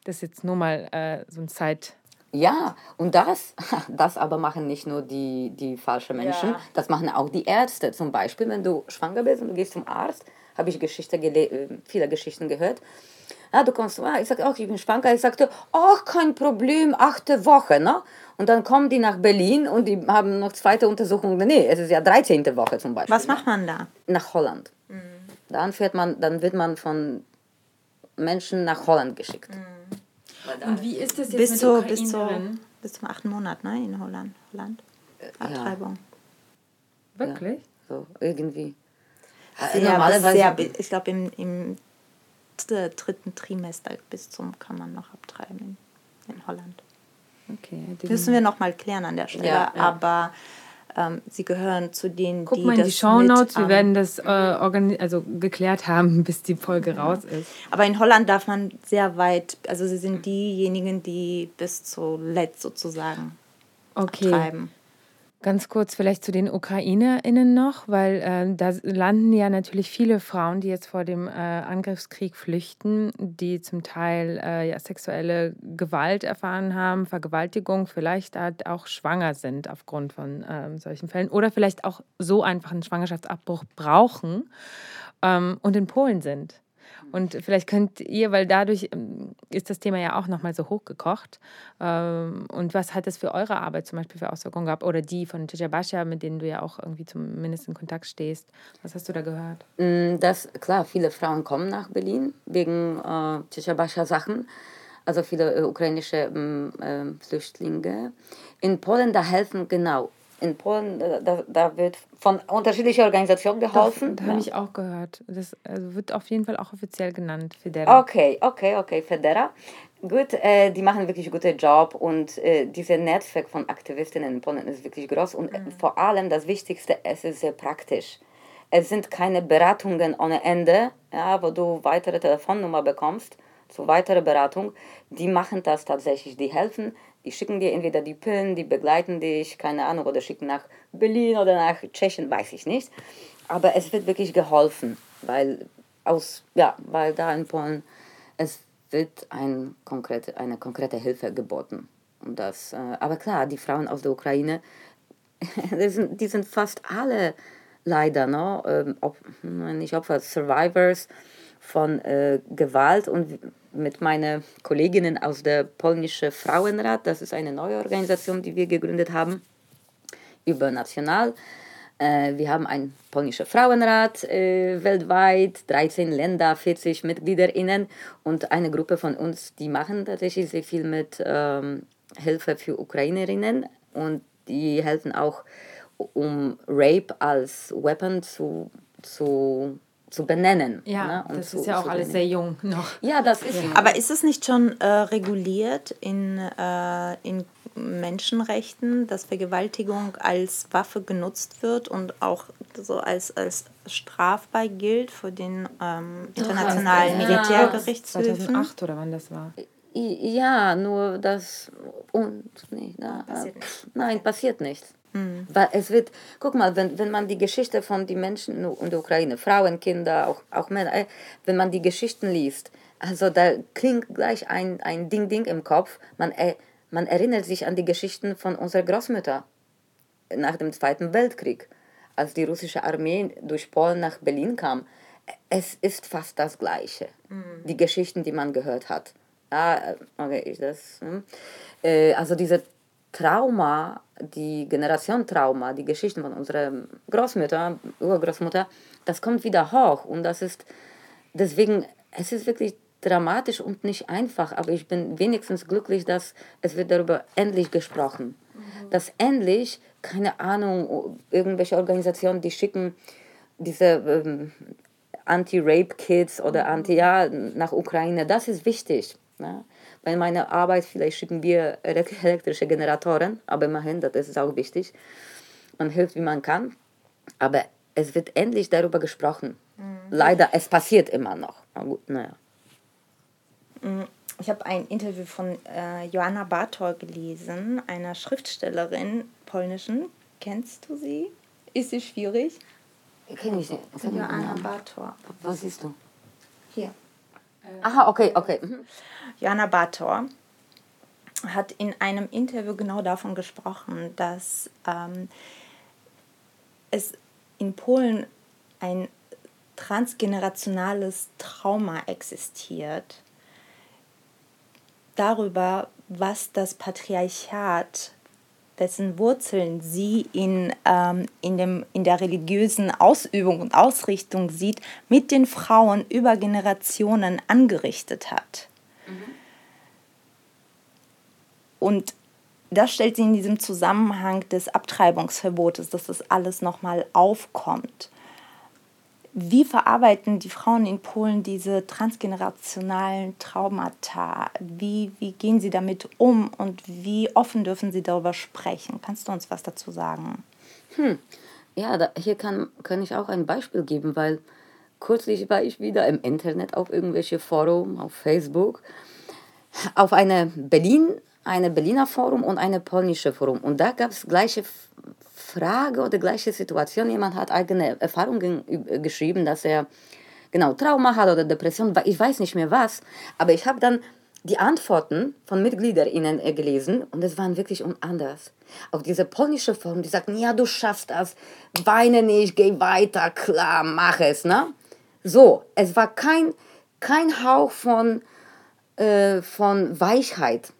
das ist jetzt nur mal äh, so ein Zeit. Ja, und das, [laughs] das aber machen nicht nur die, die falschen Menschen, Ja. das machen auch die Ärzte. Zum Beispiel, wenn du schwanger bist und du gehst zum Arzt, habe ich Geschichte äh, viele Geschichten gehört. Ja, du kommst, ah, ich sage auch, ich bin schwanger. Ich sagte, ach, kein Problem, achte Woche. Ne? Und dann kommen die nach Berlin und die haben noch zweite Untersuchung. Nee, es ist ja 13. Woche zum Beispiel. Was ne? macht man da? Nach Holland. Dann, fährt man, dann wird man von Menschen nach Holland geschickt. Und wie ist das Bis, zu, bis, zu, bis zum achten Monat, ne? In Holland. Holland. Abtreibung. Wirklich? So, irgendwie. Sehr, Normalerweise- sehr, ich glaube, im, im dr- dritten Trimester bis zum kann man noch abtreiben in, in Holland. Okay. Müssen wir noch mal klären an der Stelle. Ja, ja. Aber ähm, sie gehören zu denen, Guck die mal in die Shownotes, wir werden das äh, also geklärt haben, [laughs] bis die Folge raus ist. Aber in Holland darf man sehr weit, also sie sind diejenigen, die bis zuletzt sozusagen Okay. treiben. Ganz kurz vielleicht zu den UkrainerInnen noch, weil äh, da landen ja natürlich viele Frauen, die jetzt vor dem äh, Angriffskrieg flüchten, die zum Teil äh, ja, sexuelle Gewalt erfahren haben, Vergewaltigung, vielleicht halt auch schwanger sind aufgrund von ähm, solchen Fällen oder vielleicht auch so einfach einen Schwangerschaftsabbruch brauchen ähm, und in Polen sind. Und vielleicht könnt ihr, weil dadurch ähm, ist das Thema ja auch nochmal so hochgekocht. Ähm, und was hat das für eure Arbeit zum Beispiel für Auswirkungen gehabt? Oder die von Bascha, mit denen du ja auch irgendwie zumindest in Kontakt stehst. Was hast du da gehört? Mm, Das, klar, viele Frauen kommen nach Berlin wegen äh, Tschetschabascha-Sachen, also viele äh, ukrainische mm, äh, Flüchtlinge. In Polen, da helfen, genau, in Polen, da, da wird von unterschiedlichen Organisationen geholfen. Da Ja. habe ich auch gehört. Das also wird auf jeden Fall auch offiziell genannt, Fidera. Okay, okay, okay, Federa. Gut, äh, die machen wirklich einen guten Job und äh, dieses Netzwerk von Aktivistinnen in Polen ist wirklich groß und äh, vor allem das Wichtigste, es ist sehr praktisch. Es sind keine Beratungen ohne Ende, ja, wo du weitere Telefonnummer bekommst zu weiterer Beratung. Die machen das tatsächlich, die helfen, die schicken dir entweder die Pillen, die begleiten dich, keine Ahnung, oder schicken nach Berlin oder nach Tschechien, weiß ich nicht. Aber es wird wirklich geholfen, weil aus, ja, weil da in Polen es wird ein konkrete, eine konkrete Hilfe geboten. Das, äh, aber klar, die Frauen aus der Ukraine, [laughs] die sind, die sind fast alle leider, ne? Ähm, ob, nicht Opfer, Survivors von äh, Gewalt und mit meinen Kolleginnen aus der polnischen Frauenrat, das ist eine neue Organisation, die wir gegründet haben, übernational. Äh, wir haben einen polnischen Frauenrat äh, weltweit, 13 Länder, 40 MitgliederInnen und eine Gruppe von uns, die machen tatsächlich sehr viel mit ähm, Hilfe für Ukrainerinnen und die helfen auch, um Rape als Weapon zu, zu zu benennen. Ja, ne? das zu, ist ja auch alles sehr jung noch. Ja, das ist. Ja. Aber ist es nicht schon äh, reguliert in, äh, in Menschenrechten, dass Vergewaltigung als Waffe genutzt wird und auch so als, als strafbar gilt vor den ähm, internationalen ja, Militärgerichtshöfen? 2008 oder wann das war? Ja, nur das und nee, na, passiert nein, passiert nichts. Mhm. Weil es wird, guck mal, wenn, wenn man die Geschichte von den Menschen in der Ukraine, Frauen, Kinder, auch, auch Männer, äh, wenn man die Geschichten liest, also da klingt gleich ein, ein Ding-Ding im Kopf. Man, äh, man erinnert sich an die Geschichten von unserer Großmutter nach dem Zweiten Weltkrieg, als die russische Armee durch Polen nach Berlin kam. Es ist fast das Gleiche, mhm. die Geschichten, die man gehört hat. Ja, äh, okay, das, hm. äh, also diese Trauma, die Generation Trauma, die Geschichten von unserer Großmutter, Urgroßmutter, das kommt wieder hoch und das ist deswegen, es ist wirklich dramatisch und nicht einfach, aber ich bin wenigstens glücklich, dass es wird darüber endlich gesprochen. Mhm. Dass endlich, keine Ahnung, irgendwelche Organisationen, die schicken diese ähm, Anti-Rape-Kids oder mhm. Anti, ja, nach Ukraine, das ist wichtig. Ne? Bei meiner Arbeit vielleicht schicken wir elektrische Generatoren, aber immerhin, das ist auch wichtig. Man hilft, wie man kann, aber es wird endlich darüber gesprochen. Mhm. Leider, es passiert immer noch. Na gut, naja. Mm, ich habe ein Interview von äh, Joanna Bartor gelesen, einer Schriftstellerin polnischen. Kennst du sie? Ist sie schwierig? Kenne ich sie. Joanna Bartor. Was siehst du? Hier. Aha, okay, okay. Mhm. Joanna Bator hat in einem Interview genau davon gesprochen, dass ähm, es in Polen ein transgenerationales Trauma existiert darüber, was das Patriarchat dessen Wurzeln sie in, ähm, in, dem, in der religiösen Ausübung und Ausrichtung sieht, mit den Frauen über Generationen angerichtet hat. Mhm. Und das stellt sie in diesem Zusammenhang des Abtreibungsverbotes, dass das alles nochmal aufkommt. Wie verarbeiten die Frauen in Polen diese transgenerationalen Traumata? Wie, wie gehen sie damit um und wie offen dürfen sie darüber sprechen? Kannst du uns was dazu sagen? Hm. Ja, da, hier kann, kann ich auch ein Beispiel geben, weil kürzlich war ich wieder im Internet auf irgendwelche Forum, auf Facebook, auf eine Berlin, eine Berliner Forum und eine polnische Forum. Und da gab es gleiche Frage oder gleiche Situation. Jemand hat eigene Erfahrungen geschrieben, dass er genau Trauma hat oder Depression, ich weiß nicht mehr was. Aber ich habe dann die Antworten von MitgliederInnen gelesen und es waren wirklich anders. Auf diese polnische Form, die sagten, ja, du schaffst das, weine nicht, geh weiter, klar, mach es. Ne? So, es war kein, kein Hauch von, äh, von Weichheit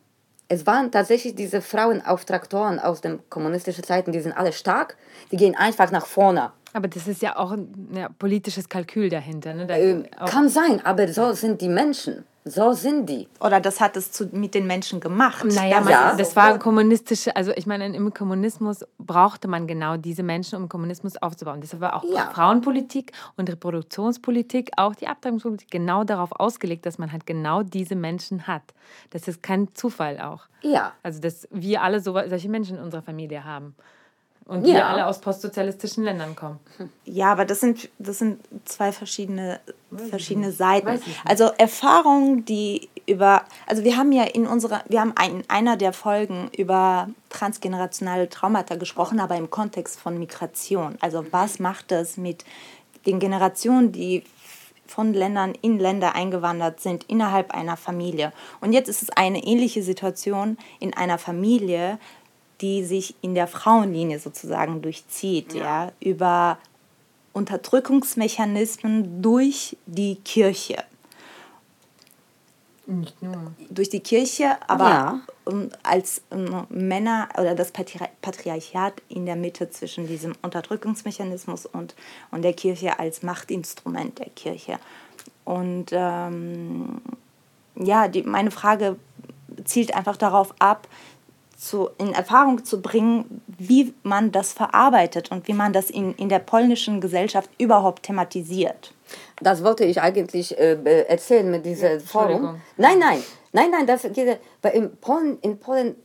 es waren tatsächlich diese Frauen auf Traktoren aus den kommunistischen Zeiten, die sind alle stark, die gehen einfach nach vorne. Aber das ist ja auch ein ja, politisches Kalkül dahinter. Ne? Da äh, kann sein, aber so sind die Menschen. So sind die. Oder das hat es zu, mit den Menschen gemacht. Naja, man, ja. das war kommunistische, also ich meine, im Kommunismus brauchte man genau diese Menschen, um Kommunismus aufzubauen. Deshalb war auch ja. Frauenpolitik und Reproduktionspolitik, auch die Abtreibungspolitik, genau darauf ausgelegt, dass man halt genau diese Menschen hat. Das ist kein Zufall auch. Ja. Also, dass wir alle so, solche Menschen in unserer Familie haben. Und die ja. alle aus postsozialistischen Ländern kommen. Ja, aber das sind, das sind zwei verschiedene, verschiedene Seiten. Also Erfahrungen, die über, also wir haben ja in unserer, wir haben in einer der Folgen über transgenerationale Traumata gesprochen, aber im Kontext von Migration. Also was macht das mit den Generationen, die von Ländern in Länder eingewandert sind innerhalb einer Familie. Und jetzt ist es eine ähnliche Situation in einer Familie, die sich in der Frauenlinie sozusagen durchzieht, ja, ja über Unterdrückungsmechanismen durch die Kirche. Nicht nur. Durch die Kirche, aber ja. als Männer oder das Patriarchat in der Mitte zwischen diesem Unterdrückungsmechanismus und, und der Kirche als Machtinstrument der Kirche. Und ähm, ja, die, meine Frage zielt einfach darauf ab, zu, in Erfahrung zu bringen, wie man das verarbeitet und wie man das in, in der polnischen Gesellschaft überhaupt thematisiert. Das wollte ich eigentlich äh, erzählen mit diesem Forum. Nein, nein, nein, nein, das, diese, weil in Polen, in Polen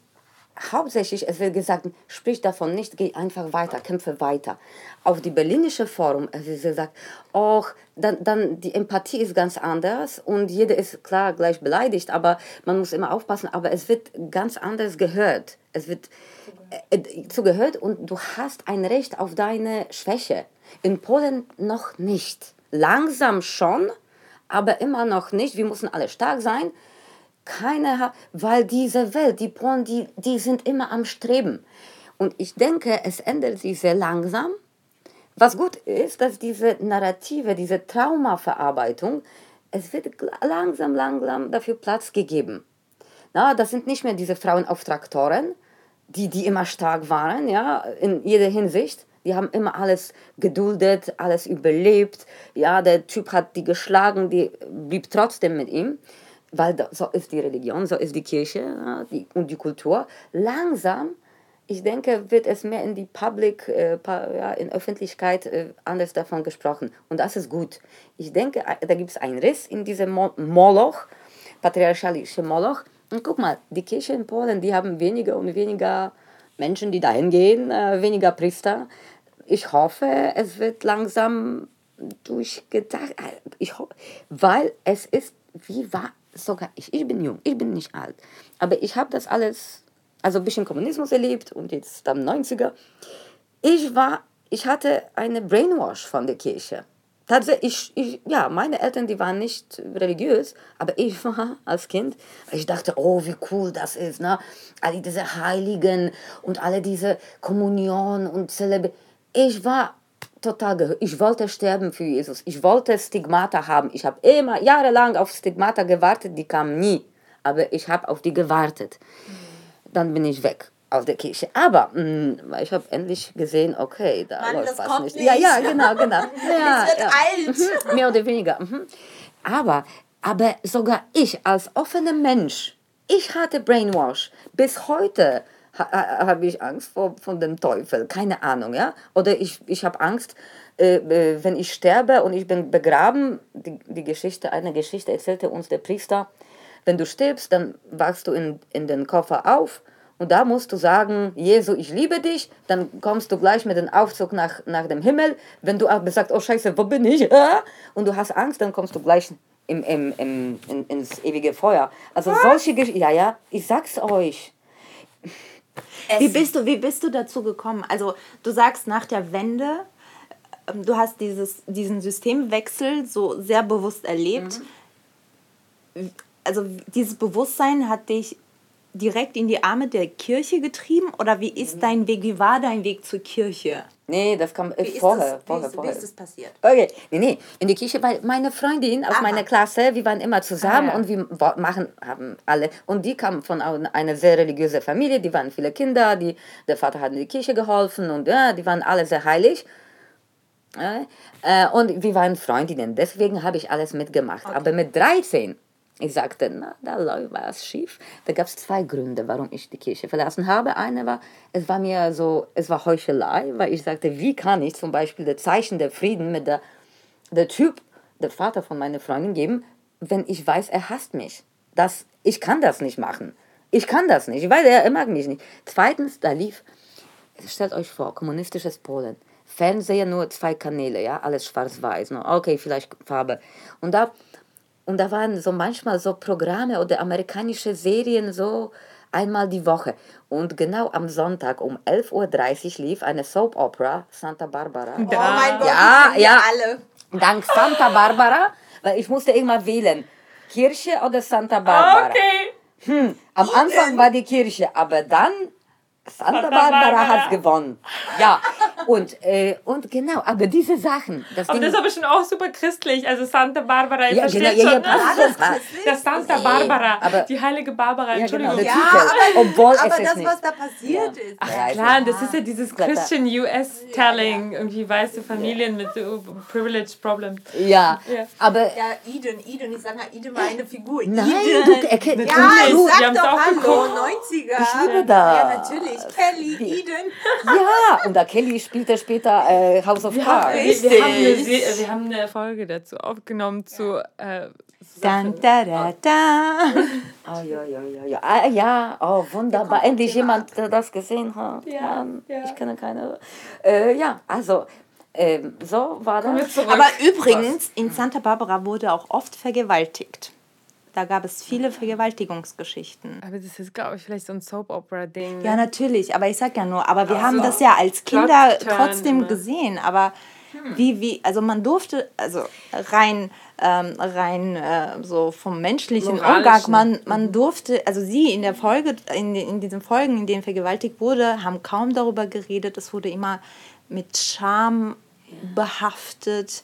hauptsächlich, es wird gesagt, sprich davon nicht, geh einfach weiter, kämpfe weiter. Auf die berlinische Forum, es wird gesagt, auch dann, dann die Empathie ist ganz anders und jeder ist klar gleich beleidigt, aber man muss immer aufpassen, aber es wird ganz anders gehört. Es wird äh, äh, zugehört und du hast ein Recht auf deine Schwäche. In Polen noch nicht. Langsam schon, aber immer noch nicht. Wir müssen alle stark sein. Keine hat, weil diese Welt, die Polen, die, die sind immer am Streben. Und ich denke, es ändert sich sehr langsam. Was gut ist, dass diese Narrative, diese Traumaverarbeitung, es wird langsam, langsam dafür Platz gegeben. Na, das sind nicht mehr diese Frauen auf Traktoren, die, die immer stark waren, ja, in jeder Hinsicht, die haben immer alles geduldet, alles überlebt. Ja, der Typ hat die geschlagen, die blieb trotzdem mit ihm, weil so ist die Religion, so ist die Kirche ja, die, und die Kultur. Langsam, ich denke, wird es mehr in die Public, äh, ja, in Öffentlichkeit äh, anders davon gesprochen. Und das ist gut. Ich denke, äh, da gibt es einen Riss in diesem Mo Moloch, patriarchalische Moloch. Und guck mal, die Kirche in Polen, die haben weniger und weniger Menschen, die dahin gehen, äh, weniger Priester ich hoffe, es wird langsam durchgedacht. Ich hoffe, weil es ist, wie war sogar ich, ich bin jung, ich bin nicht alt, aber ich habe das alles, also ein bisschen Kommunismus erlebt und jetzt dann 90er. Ich war, ich hatte eine Brainwash von der Kirche. Tatsächlich, ich, ja, meine Eltern, die waren nicht religiös, aber ich [laughs] war als Kind, ich dachte, oh, wie cool das ist, ne? Alle diese Heiligen und alle diese Kommunion und Zelebration ich war total. Ich wollte sterben für Jesus. Ich wollte Stigmata haben. Ich habe immer jahrelang auf Stigmata gewartet, die kamen nie. Aber ich habe auf die gewartet. Dann bin ich weg aus der Kirche. Aber mh, mm, ich habe endlich gesehen, okay, da Mann, läuft was nicht. nicht. Ja, ja, genau, genau. [laughs] Ja, es wird ja. alt. Mhm, mehr oder weniger. Mhm. Aber, aber sogar ich als offener Mensch, ich hatte Brainwash. Bis heute ha, habe ich Angst vor von dem Teufel, keine Ahnung, ja? Oder ich, ich habe Angst, äh, äh, wenn ich sterbe und ich bin begraben, die, die Geschichte, eine Geschichte erzählte uns der Priester, wenn du stirbst, dann wachst du in, in den Koffer auf und da musst du sagen, Jesu, ich liebe dich, dann kommst du gleich mit dem Aufzug nach, nach dem Himmel. Wenn du aber sagst, oh Scheiße, wo bin ich? [laughs] Und du hast Angst, dann kommst du gleich im, im, im, in, ins ewige Feuer. Also solche Geschichten, ja, ja, ich sag's euch. Wie bist, du, wie bist du dazu gekommen? Also du sagst nach der Wende, ähm, du hast dieses, diesen Systemwechsel so sehr bewusst erlebt. Mhm. Also dieses Bewusstsein hat dich direkt in die Arme der Kirche getrieben oder wie ist dein Weg, wie war dein Weg zur Kirche? Nee, das kam äh, vorher, das, vorher, wie, vorher. Wie ist das passiert? Okay, nee, nee, in die Kirche, weil meine Freundin aus Aha. meiner Klasse, wir waren immer zusammen ah, ja. und wir machen, haben alle, und die kam von einer sehr religiösen Familie, die waren viele Kinder, die, der Vater hat in die Kirche geholfen und ja, die waren alle sehr heilig. Äh, und wir waren Freundinnen, deswegen habe ich alles mitgemacht. Okay. Aber mit 13 ich sagte, na, da läuft was schief. Da gab es zwei Gründe, warum ich die Kirche verlassen habe. Eine war, es war mir so, es war Heuchelei, weil ich sagte, wie kann ich zum Beispiel das Zeichen der Frieden mit der, der Typ, der Vater von meiner Freundin geben, wenn ich weiß, er hasst mich. Das, ich kann das nicht machen. Ich kann das nicht, weil er, mag mich nicht. Zweitens, da lief, stellt euch vor, kommunistisches Polen. Fernseher nur zwei Kanäle, ja, alles schwarz-weiß. Okay, vielleicht Farbe. Und da und da waren so manchmal so Programme oder amerikanische Serien so einmal die Woche. Und genau am Sonntag um 11.30 Uhr lief eine Soap Opera, Santa Barbara. Oh mein Gott, ja, ja, alle. Dank Santa Barbara weil ich musste immer wählen, Kirche oder Santa Barbara. Okay. Hm, am Anfang war die Kirche, aber dann Santa Barbara hat gewonnen. Ja, und, äh, und genau, aber diese Sachen. Das Aber Ding, das ist aber schon auch super christlich. Also Santa Barbara, ich Ja, verstehe genau, ja, schon. ja, ne? das war- Das Santa Barbara, aber- die heilige Barbara, Ja, genau, Entschuldigung. Ja, aber, obwohl aber es ist das, nicht. was da passiert ist. Ach, klar, das ist ja dieses. Christian US-Telling, irgendwie weiße Familien mit so Privilege Problems. Ja, Ja. aber Ja, Eden, Eden, ich sage mal, Eden war eine Figur. nein, Eden. du erkennst Ja, ich wir sag haben's doch auch Hallo, geguckt. 90er. Ich liebe das. Ja, natürlich. Kelly, Eden. ja, und da Kelly spielte später äh, House of Cards. Wir, wir, haben eine, wir haben eine Folge dazu aufgenommen zu äh, Dann, da, da, da. Oh, ja, ja, ja, ja. Ah, ja, oh, wunderbar. Endlich jemand, der das gesehen hat. Ja, Mann, ja. Ich kenne keine. Äh, ja, also, ähm, so war das. Aber übrigens, in Santa Barbara wurde auch oft vergewaltigt. Da gab es viele Vergewaltigungsgeschichten. Aber das ist, glaube ich, vielleicht so ein Soap-Opera-Ding. Ja, ne? natürlich, aber ich sag ja nur, aber wir Ach haben das ja als Kinder trotzdem immer. gesehen, aber wie, wie, also man durfte, also rein, ähm, rein äh, so vom menschlichen Umgang, man, man durfte, also sie in der Folge, in, in diesen Folgen, in denen vergewaltigt wurde, haben kaum darüber geredet, es wurde immer mit Scham behaftet.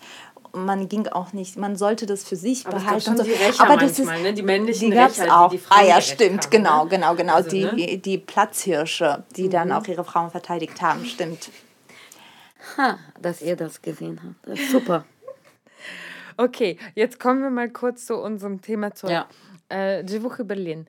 Man ging auch nicht, man sollte das für sich Aber es gab behalten. schon die Rächer Aber das manchmal, ist, ne? Die männlichen die gab es Rächer, auch. die die Frauen ah ja, stimmt, haben, genau, ne? genau, genau. Also, die, ne? die Platzhirsche, die dann auch ihre Frauen verteidigt haben, stimmt. Ha, dass ihr das gesehen habt. Das ist super. [laughs] Okay, jetzt kommen wir mal kurz zu unserem Thema zurück. Ja. Äh, Berlin.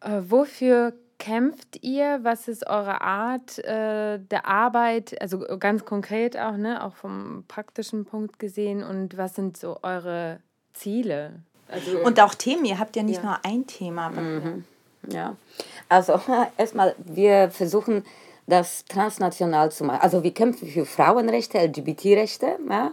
Äh, wofür kämpft ihr? Was ist eure Art äh, der Arbeit? Also ganz konkret auch, ne? Auch vom praktischen Punkt gesehen. Und was sind so eure Ziele? Also, Und auch Themen, ihr habt ja nicht Ja. nur ein Thema. Ja, also [laughs] erstmal, wir versuchen das transnational zu machen. Also wir kämpfen für Frauenrechte, LGBT-Rechte, ja?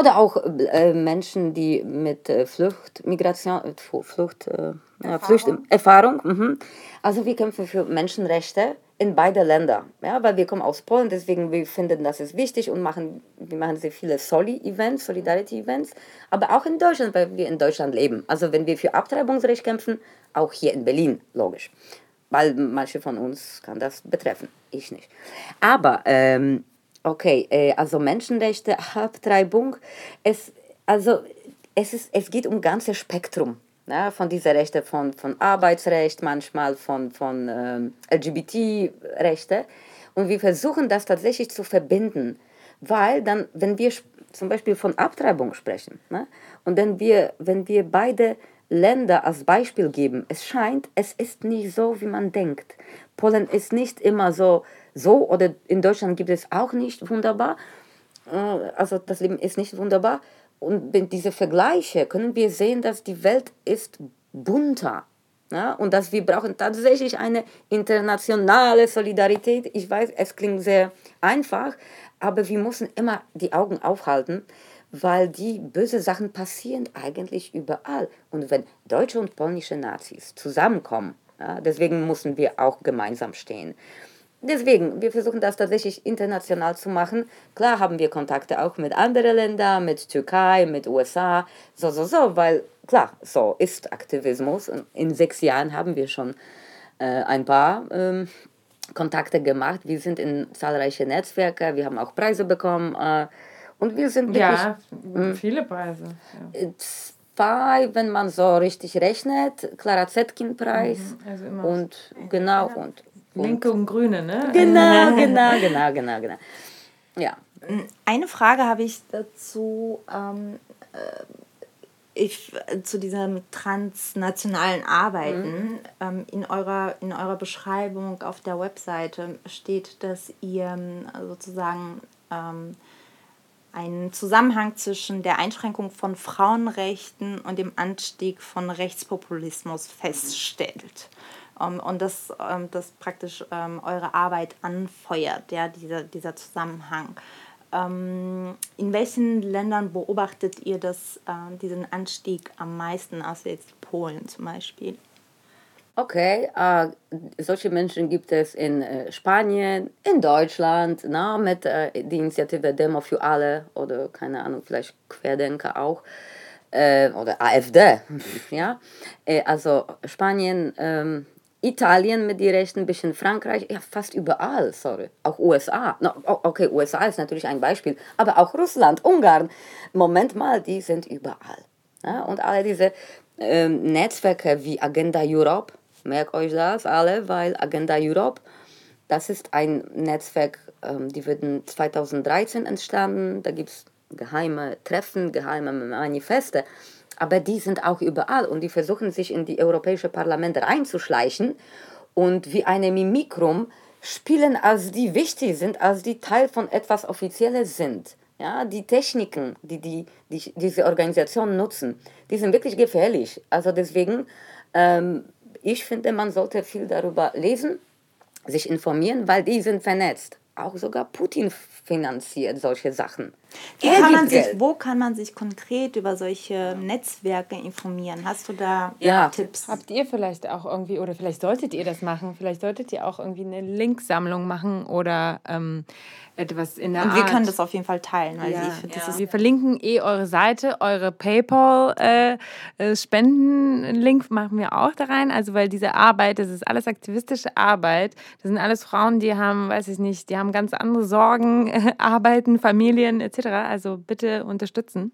Oder auch äh, Menschen, die mit äh, Flucht, Migration, äh, Flucht, äh, Flucht, Erfahrung. Mhm. Also wir kämpfen für Menschenrechte in beide Länder, ja, weil wir kommen aus Polen, deswegen wir finden, das ist wichtig und machen, wir machen sehr viele Soli-Events, Solidarity-Events, aber auch in Deutschland, weil wir in Deutschland leben. Also wenn wir für Abtreibungsrecht kämpfen, auch hier in Berlin, logisch. Weil manche von uns kann das betreffen, ich nicht. Aber, ähm, okay, äh, also Menschenrechte, [laughs] Abtreibung, es, also es, ist, es geht um ganzes Spektrum ja, von dieser Rechte, von, von Arbeitsrecht, manchmal von, von ähm, LGBT-Rechte. Und wir versuchen das tatsächlich zu verbinden, weil dann, wenn wir zum Beispiel von Abtreibung sprechen, ne, und wenn wir, wenn wir beide Länder als Beispiel geben, es scheint, es ist nicht so, wie man denkt. Polen ist nicht immer so, so oder in Deutschland gibt es auch nicht wunderbar. Äh, Also das Leben ist nicht wunderbar. Und mit diese Vergleiche können wir sehen, dass die Welt ist bunter. Ja, und dass wir brauchen tatsächlich eine internationale Solidarität. Ich weiß, es klingt sehr einfach, aber wir müssen immer die Augen aufhalten, weil die böse Sachen passieren eigentlich überall. Und wenn deutsche und polnische Nazis zusammenkommen, ja, deswegen müssen wir auch gemeinsam stehen. Deswegen, wir versuchen das tatsächlich international zu machen. Klar haben wir Kontakte auch mit anderen Ländern, mit Türkei, mit USA, so, so, so, weil klar, so ist Aktivismus. In sechs Jahren haben wir schon äh, ein paar ähm, Kontakte gemacht. Wir sind in zahlreiche Netzwerke, wir haben auch Preise bekommen äh, und wir sind wirklich ja, viele Preise. Ja. zwei, wenn man so richtig rechnet, Clara Zetkin-Preis also immer und genau und, und Linke und Grüne, ne? Genau, [laughs] genau, genau, genau, genau. Ja. Eine Frage habe ich dazu, ähm, äh, ich, zu diesem transnationalen Arbeiten. Ähm, in, eurer, in eurer Beschreibung auf der Webseite steht, dass ihr ähm, sozusagen ähm, einen Zusammenhang zwischen der Einschränkung von Frauenrechten und dem Anstieg von Rechtspopulismus feststellt. Ähm, und das, ähm, das praktisch ähm, eure Arbeit anfeuert, ja, dieser, dieser Zusammenhang. In welchen Ländern beobachtet ihr das, ähm, diesen Anstieg am meisten, außer jetzt Polen zum Beispiel? Okay, äh, solche Menschen gibt es in äh, Spanien, in Deutschland, na, mit äh, der Initiative Demo für alle oder keine Ahnung, vielleicht Querdenker auch. äh, oder AfD, [laughs] ja, äh, also Spanien, Italien mit den Rechten, ein bisschen Frankreich, ja, fast überall, sorry. Auch USA. No, okay, USA ist natürlich ein Beispiel, aber auch Russland, Ungarn. Moment mal, die sind überall. Ja, und alle diese ähm, Netzwerke wie Agenda Europe, merkt euch das alle, weil Agenda Europe, das ist ein Netzwerk, ähm, die wird 2013 entstanden. Da gibt es geheime Treffen, geheime Manifeste aber die sind auch überall und die versuchen sich in die Europäische Parlament reinzuschleichen und wie eine Mimikrum spielen, als die wichtig sind, als die Teil von etwas Offizielles sind. Ja, die Techniken, die, die, die diese Organisationen nutzen, die sind wirklich gefährlich. Also deswegen, ähm, ich finde, man sollte viel darüber lesen, sich informieren, weil die sind vernetzt auch sogar Putin finanziert solche Sachen. Kann man sich, wo kann man sich konkret über solche Netzwerke informieren? Hast du da ja. Tipps? Habt ihr vielleicht auch irgendwie, oder vielleicht solltet ihr das machen, vielleicht solltet ihr auch irgendwie eine Linksammlung machen oder ähm, etwas in der Und Art. wir können das auf jeden Fall teilen. Weil ja. ich, ja. wir verlinken eh eure Seite, eure PayPal-Spenden-Link äh, äh machen wir auch da rein. Also weil diese Arbeit, das ist alles aktivistische Arbeit. Das sind alles Frauen, die haben, weiß ich nicht, die haben ganz andere Sorgen, [laughs] arbeiten, Familien etc. Also bitte unterstützen.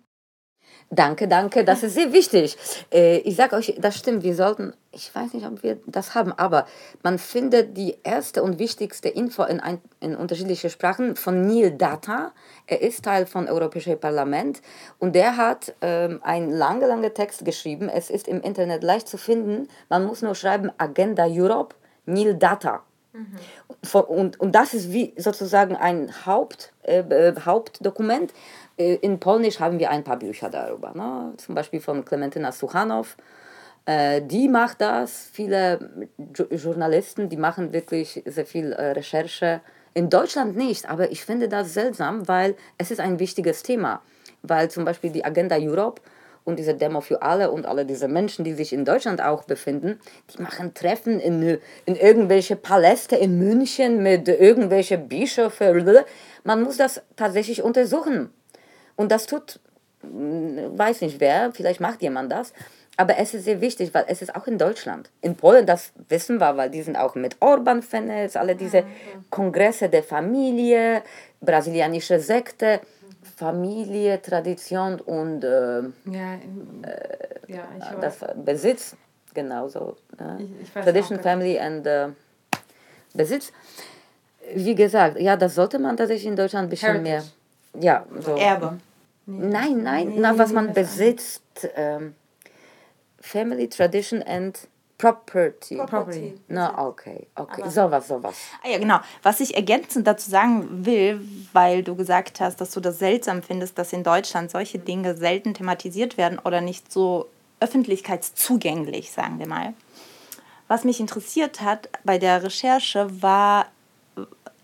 Danke, danke, das ist sehr wichtig. Äh, ich sage euch, das stimmt, wir sollten, ich weiß nicht, ob wir das haben, aber man findet die erste und wichtigste Info in, ein, in unterschiedlichen Sprachen von Neil Data. Er ist Teil vom Europäischen Parlament und der hat ähm, einen lange, lange Text geschrieben. Es ist im Internet leicht zu finden. Man muss nur schreiben Agenda Europe, Neil Data. Mhm. Und, und das ist wie sozusagen ein Haupt, äh, äh Hauptdokument äh, in Polnisch haben wir ein paar Bücher darüber, ne? zum Beispiel von Klementyna Suchanow. Äh, die macht das, viele Journalisten, die machen wirklich sehr viel Recherche. In Deutschland nicht, aber ich finde das seltsam, weil es ist ein wichtiges Thema. Weil zum Beispiel die Agenda Europe und diese Demo für alle und alle diese Menschen, die sich in Deutschland auch befinden, die machen Treffen in, in irgendwelche Paläste in München mit irgendwelchen Bischöfen. Man muss das tatsächlich untersuchen. Und das tut, hm, weiß nicht wer, vielleicht macht jemand das. Aber es ist sehr wichtig, weil es ist auch in Deutschland. In Polen, das wissen wir, weil die sind auch mit Orban vernetzt, alle diese Kongresse der Familie, brasilianische Sekte, Familie, Tradition und äh, ja, äh, ja, das Besitz, genauso. Ja. Ich, ich Tradition, Family and äh, Besitz. Wie gesagt, ja, das sollte man tatsächlich in Deutschland ein bisschen Heritage. mehr. Ja, so. Erbe. Nein, nein, nee, na, was man besitzt. Ähm, Family Tradition and Property. Property. Na, okay, okay. Aber sowas, sowas. Ah ja, genau. Was ich ergänzend dazu sagen will, weil du gesagt hast, dass du das seltsam findest, dass in Deutschland solche Dinge selten thematisiert werden oder nicht so öffentlichkeitszugänglich, sagen wir mal. Was mich interessiert hat bei der Recherche war,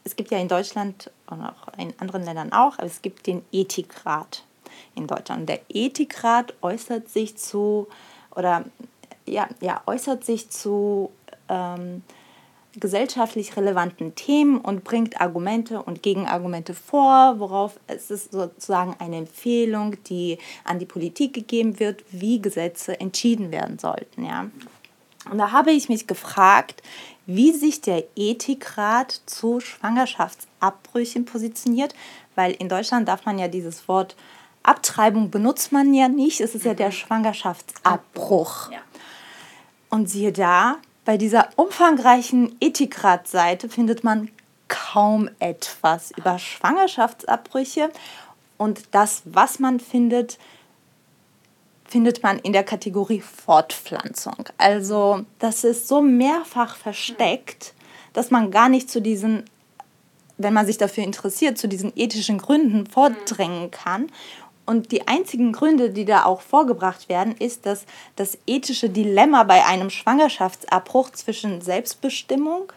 es gibt ja in Deutschland und auch in anderen Ländern auch, aber es gibt den Ethikrat in Deutschland. Der Ethikrat äußert sich zu oder ja, ja, äußert sich zu ähm, gesellschaftlich relevanten Themen und bringt Argumente und Gegenargumente vor, worauf es ist sozusagen eine Empfehlung, die an die Politik gegeben wird, wie Gesetze entschieden werden sollten. Ja. Und da habe ich mich gefragt, wie sich der Ethikrat zu Schwangerschaftsabbrüchen positioniert, weil in Deutschland darf man ja dieses Wort Abtreibung benutzt man ja nicht, es ist ja der mhm. Schwangerschaftsabbruch. Ja. Und siehe da, bei dieser umfangreichen Ethikrat-Seite findet man kaum etwas über Schwangerschaftsabbrüche. Und das, was man findet, findet man in der Kategorie Fortpflanzung. Also das ist so mehrfach versteckt, dass man gar nicht zu diesen, wenn man sich dafür interessiert, zu diesen ethischen Gründen vordrängen kann. Und die einzigen Gründe, die da auch vorgebracht werden, ist, dass das ethische Dilemma bei einem Schwangerschaftsabbruch zwischen Selbstbestimmung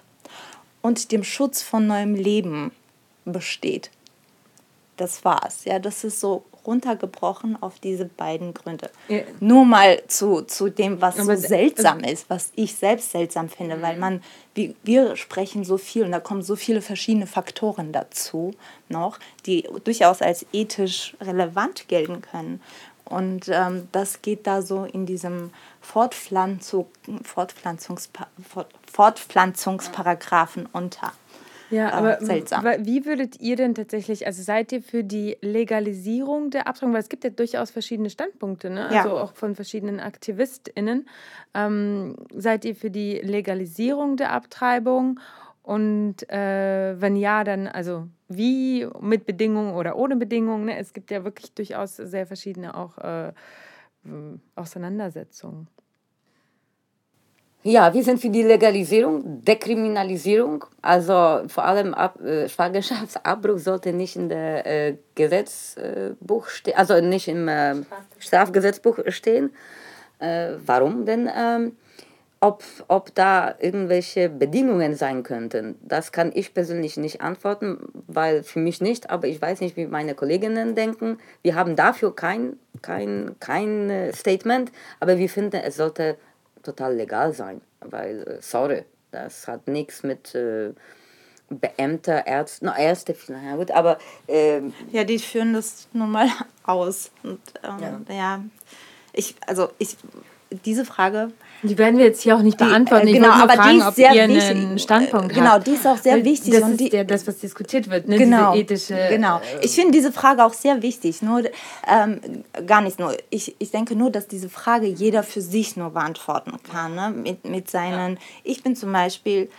und dem Schutz von neuem Leben besteht. Das war's. Ja, das ist so runtergebrochen auf diese beiden Gründe. Ja. Nur mal zu, zu dem, was Aber so seltsam also, ist, was ich selbst seltsam finde, weil man, wir, wir sprechen so viel und da kommen so viele verschiedene Faktoren dazu noch, die durchaus als ethisch relevant gelten können. Und ähm, das geht da so in diesem Fortpflanzung, Fortpflanzungspa Fortpflanzungsparagraphen unter. Ja, aber äh, seltsam. wie würdet ihr denn tatsächlich, also seid ihr für die Legalisierung der Abtreibung, weil es gibt ja durchaus verschiedene Standpunkte, ne? also ja. auch von verschiedenen AktivistInnen. Ähm, seid ihr für die Legalisierung der Abtreibung? Und äh, wenn ja, dann also wie, mit Bedingungen oder ohne Bedingungen? Ne? Es gibt ja wirklich durchaus sehr verschiedene auch äh, Auseinandersetzungen. Ja, wir sind für die Legalisierung, Dekriminalisierung. Also vor allem Ab äh, Schwangerschaftsabbruch sollte nicht in der äh, Gesetzbuch stehen, also nicht im äh, Strafgesetzbuch stehen. Äh, warum denn? Ähm, ob, ob da irgendwelche Bedingungen sein könnten, das kann ich persönlich nicht antworten, weil für mich nicht, aber ich weiß nicht, wie meine Kolleginnen denken. Wir haben dafür kein, kein, kein äh, Statement, aber wir finden, es sollte total legal sein, weil, äh, sorry, das hat nichts mit äh, Beamter, Ärzte, no, Ärzte, ja gut, aber... Ähm, ja, die führen das nun mal [laughs] aus. Und ähm, ja. ja, ich, also ich, diese Frage die werden wir jetzt hier auch nicht beantworten. Die, äh, genau, ich aber fragen, die ist sehr wichtig. Standpunkt genau, habt. die ist auch sehr wichtig. Das ist die, ja das, was diskutiert wird, ne? genau, diese ethische... Genau, ich finde diese Frage auch sehr wichtig. Nur, ähm, gar nicht nur. Ich, ich denke nur, dass diese Frage jeder für sich nur beantworten kann. Ne? Mit, mit seinen... Ja. Ich bin zum Beispiel,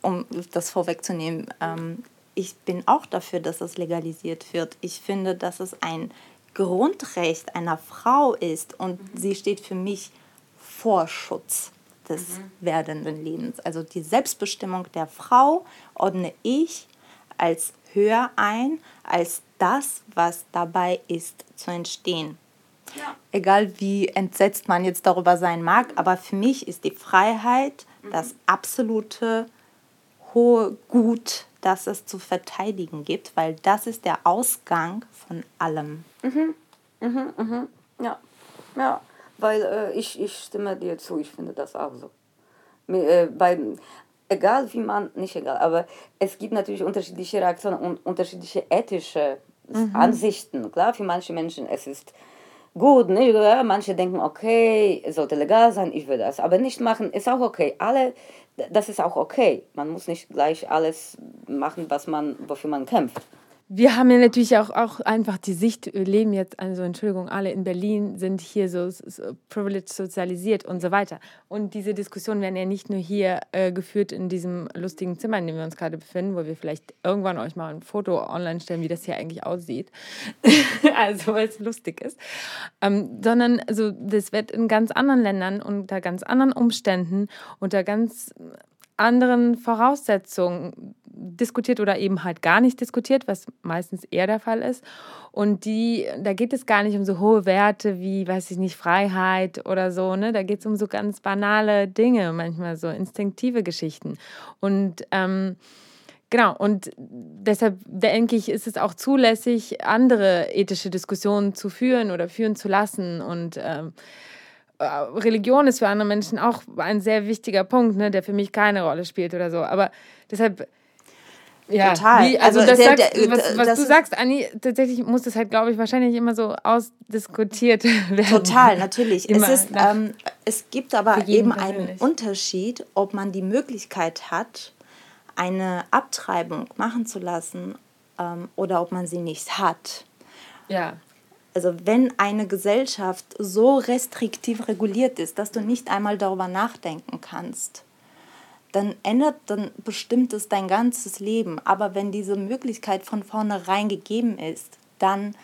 um das vorwegzunehmen, ähm, ich bin auch dafür, dass das legalisiert wird. Ich finde, dass es ein Grundrecht einer Frau ist und mhm. sie steht für mich vor Schutz des mhm. werdenden Lebens. Also die Selbstbestimmung der Frau ordne ich als höher ein, als das, was dabei ist zu entstehen. Ja. Egal wie entsetzt man jetzt darüber sein mag, aber für mich ist die Freiheit mhm. das absolute hohe Gut, das es zu verteidigen gibt, weil das ist der Ausgang von allem. Mhm. Mhm, mhm. Ja. ja. Weil äh, ich, ich stimme dir zu, ich finde das auch so. Äh, weil, egal wie man, nicht egal, aber es gibt natürlich unterschiedliche Reaktionen und unterschiedliche ethische mhm. Ansichten. Klar, für manche Menschen es ist gut, nicht? manche denken, okay, es sollte legal sein, ich will das, aber nicht machen, ist auch okay. Alle, das ist auch okay. Man muss nicht gleich alles machen, was man, wofür man kämpft wir haben ja natürlich auch, auch einfach die Sicht, wir leben jetzt, also Entschuldigung, alle in Berlin sind hier so, so privileged sozialisiert und so weiter. Und diese Diskussionen werden ja nicht nur hier äh, geführt in diesem lustigen Zimmer, in dem wir uns gerade befinden, wo wir vielleicht irgendwann euch mal ein Foto online stellen, wie das hier eigentlich aussieht. [laughs] also, weil es lustig ist. Ähm, sondern also, das wird in ganz anderen Ländern, unter ganz anderen Umständen, unter ganz anderen Voraussetzungen diskutiert oder eben halt gar nicht diskutiert, was meistens eher der Fall ist. Und die, da geht es gar nicht um so hohe Werte wie, weiß ich nicht, Freiheit oder so, ne? Da geht es um so ganz banale Dinge, manchmal so instinktive Geschichten. Und ähm, Genau, und deshalb denke ich, ist es auch zulässig, andere ethische Diskussionen zu führen oder führen zu lassen. Und ähm, äh, Religion ist für andere Menschen auch ein sehr wichtiger Punkt, ne, der für mich keine Rolle spielt oder so. Aber deshalb ja, total. Wie, also, also das der, sagst, was, was du sagst, Anni, tatsächlich muss das halt, glaube ich, wahrscheinlich immer so ausdiskutiert [laughs] werden. Total, natürlich. es, ist, ähm, es gibt aber eben einen Unterschied, ob man die Möglichkeit hat, eine Abtreibung machen zu lassen ähm, oder ob man sie nicht hat. Ja. Also wenn eine Gesellschaft so restriktiv reguliert ist, dass du nicht einmal darüber nachdenken kannst, dann ändert, dann bestimmt es dein ganzes Leben. Aber wenn diese Möglichkeit von vornherein gegeben ist, dann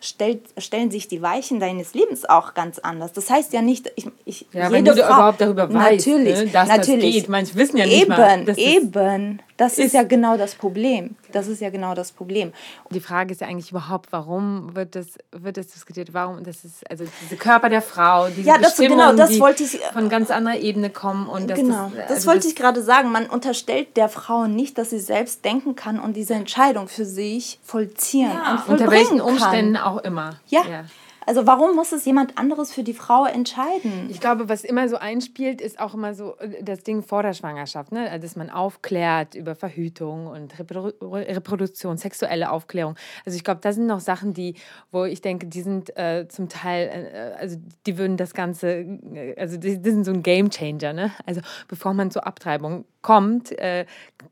stellt, stellen sich die Weichen deines Lebens auch ganz anders. Das heißt ja nicht, ich, ich ja, wenn du Frau, überhaupt darüber weißt, natürlich, ne, dass natürlich. das geht. Manche wissen ja nicht eben, mal. Das eben, das ist, ist ja genau das Problem. Das ist ja genau das Problem. Die Frage ist ja eigentlich überhaupt, warum wird das, wird das diskutiert? Warum? Das ist also diese Körper der Frau, diese ja, das, genau, das die wollte ich, von ganz anderer Ebene kommen. Und das, genau, das, also das wollte ich gerade sagen. Man unterstellt der Frau nicht, dass sie selbst denken kann und diese Entscheidung für sich vollziehen ja. und Unter welchen Umständen kann. auch immer. Ja. ja. Also warum muss es jemand anderes für die Frau entscheiden? Ich glaube, was immer so einspielt, ist auch immer so äh, das Ding vor der Schwangerschaft, ne? Also, dass man aufklärt über Verhütung und Reprodu Reproduktion, sexuelle Aufklärung. Also ich glaube, das sind noch Sachen, die, wo ich denke, die sind äh, zum Teil, äh, also die würden das Ganze, äh, also die, die, sind so ein Game Changer, ne? Also bevor man zur Abtreibung kommt, äh,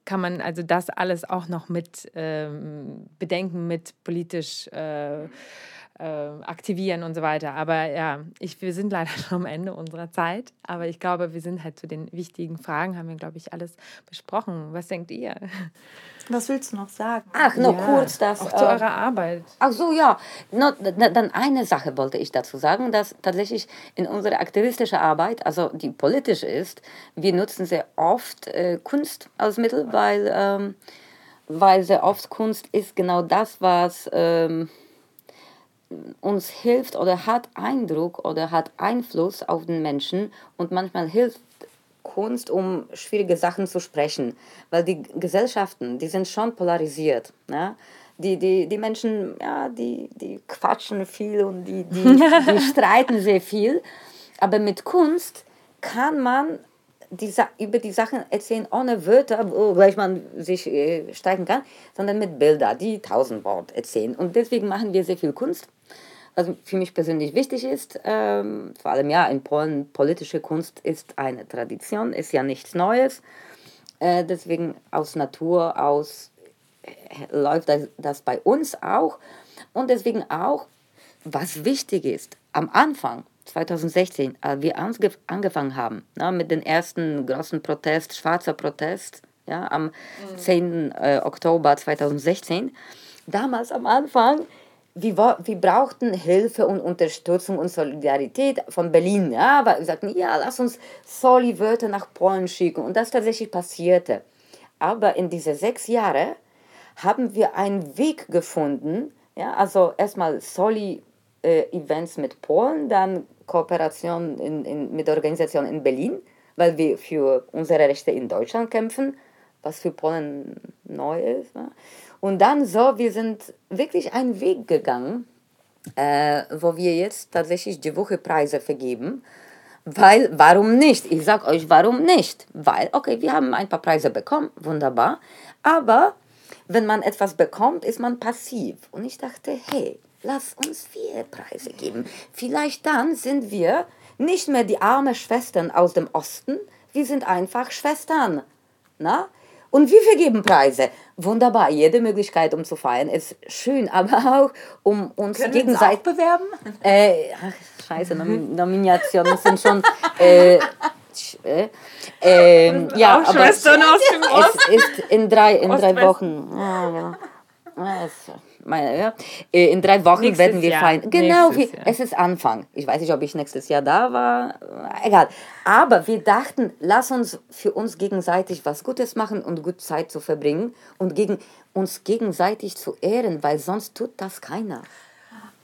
kann man also das alles auch noch mit ähm, bedenken, mit politisch aktivieren und so weiter. Aber ja, ich, wir sind leider [laughs] schon am Ende unserer Zeit. Aber ich glaube, wir sind halt zu den wichtigen Fragen, haben wir, glaube ich, alles besprochen. Was denkt ihr? [laughs] Was willst du noch sagen? Ach, nur ja, kurz das. Auch zu äh, eurer Arbeit. Ach so, ja. No, dann eine Sache wollte ich dazu sagen, dass tatsächlich in unserer aktivistischen Arbeit, also die politisch ist, wir nutzen sehr oft äh, Kunst als Mittel, weil, ähm, weil sehr oft Kunst ist genau das, was. Ähm, uns hilft oder hat Eindruck oder hat Einfluss auf den Menschen und manchmal hilft Kunst, um schwierige Sachen zu sprechen, weil die Gesellschaften, die sind schon polarisiert. Ne? Die, die, die Menschen, ja, die, die quatschen viel und die, die, [laughs] die streiten sehr viel, aber mit Kunst kann man die, über die Sachen erzählen ohne Wörter, wo gleich man sich äh, streiten kann, sondern mit Bildern, die tausend Worte erzählen. Und deswegen machen wir sehr viel Kunst was für mich persönlich wichtig ist, ähm, vor allem ja, in Polen, politische Kunst ist eine Tradition, ist ja nichts Neues. Äh, deswegen aus Natur aus äh, läuft das, das bei uns auch. Und deswegen auch, was wichtig ist, am Anfang, 2016, als wir angefangen haben na, ne, mit dem ersten großen Protest, schwarzer Protest, ja, am mhm. 10. Äh, Oktober 2016, damals am Anfang wir, wir brauchten Hilfe und Unterstützung und Solidarität von Berlin. Ja, aber wir sagten, ja, lass uns Soli-Wörter nach Polen schicken. Und das tatsächlich passierte. Aber in diese sechs Jahre haben wir einen Weg gefunden. Ja, also erstmal Soli-Events mit Polen, dann Kooperation in, in, mit Organisationen in Berlin, weil wir für unsere Rechte in Deutschland kämpfen, was für Polen neu ist. Ja. Und dann so, wir sind wirklich einen Weg gegangen, äh, wo wir jetzt tatsächlich die Woche Preise vergeben. Weil, warum nicht? Ich sage euch, warum nicht? Weil, okay, wir haben ein paar Preise bekommen, wunderbar. Aber wenn man etwas bekommt, ist man passiv. Und ich dachte, hey, lass uns vier Preise geben. Vielleicht dann sind wir nicht mehr die armen Schwestern aus dem Osten, wir sind einfach Schwestern. Na? Und wir vergeben Preise. Wunderbar, jede Möglichkeit, um zu feiern, ist schön, aber auch um uns Können gegenseitig. Können bewerben? Äh, ach, scheiße, Nom Nominationen sind schon. Äh, äh, äh, ja, aber es, es ist in drei, in drei Wochen. Ja, ja. Es, meine, ja. Äh, in drei Wochen nächstes werden wir Jahr. feiern. Genau, wie, es ist Anfang. Ich weiß nicht, ob ich nächstes Jahr da war. Egal. Aber wir dachten, lass uns für uns gegenseitig was Gutes machen und gut Zeit zu verbringen und gegen, uns gegenseitig zu ehren, weil sonst tut das keiner.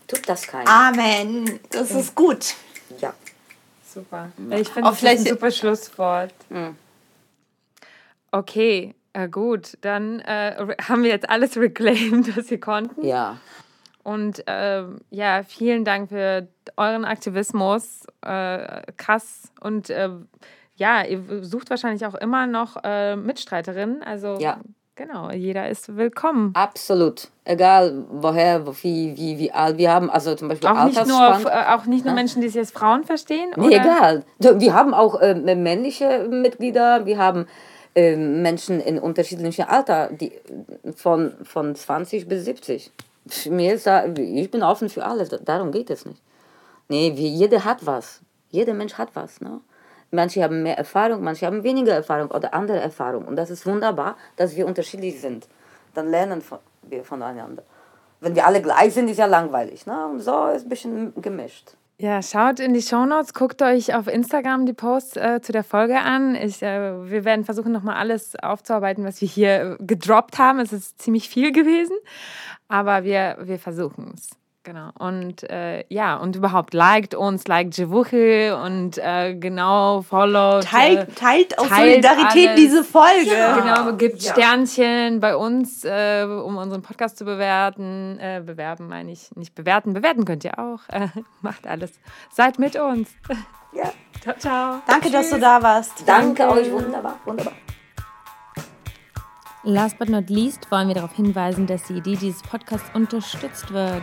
Tut das keiner. Amen. Das ist gut. Ja. Super. Ich finde das ein super Schlusswort. Mhm. Okay, äh, gut, dann äh, haben wir jetzt alles [laughs] reclaimed, was wir konnten. Ja. Und äh, ja, vielen Dank für euren Aktivismus. Äh, krass. Und äh, ja, ihr sucht wahrscheinlich auch immer noch äh, Mitstreiterinnen. Also ja. genau, jeder ist willkommen. Absolut. Egal woher, wie, wie, wie alt wir haben. Also zum Beispiel auch nicht nur, auch nicht nur Menschen, die sich als Frauen verstehen? Nee, oder? egal. Wir haben auch männliche Mitglieder, wir haben ähm, Menschen in unterschiedlichem Alter, die, von, von 20 bis 70. Mir ist da, ich bin offen für alles, darum geht es nicht. Nee, wie, jeder hat was. Jeder Mensch hat was. Ne? Manche haben mehr Erfahrung, manche haben weniger Erfahrung oder andere Erfahrung. Und das ist wunderbar, dass wir unterschiedlich sind. Dann lernen wir voneinander. Wenn wir alle gleich sind, ist ja langweilig. Ne? Und so ist ein bisschen gemischt. Ja, schaut in die Shownotes, guckt euch auf Instagram die Posts äh, zu der Folge an. Ich, äh, wir werden versuchen, nochmal alles aufzuarbeiten, was wir hier äh, gedroppt haben. Es ist ziemlich viel gewesen, aber wir, wir versuchen es. Genau. Und äh, ja, und überhaupt liked uns, liked Jewuche und äh, genau, followt. Teilt, äh, teilt aus teilt Solidarität alles. diese Folge. Genau, gibt Ja. Sternchen bei uns, äh, um unseren Podcast zu bewerten. Äh, bewerben meine ich, nicht bewerten. Bewerten könnt ihr auch. Äh, [laughs] macht alles. Seid mit uns. [laughs] Ja. Ciao, ciao. Danke, dass du da warst. Danke euch, wunderbar, wunderbar. Last but not least wollen wir darauf hinweisen, dass die Idee dieses Podcasts unterstützt wird.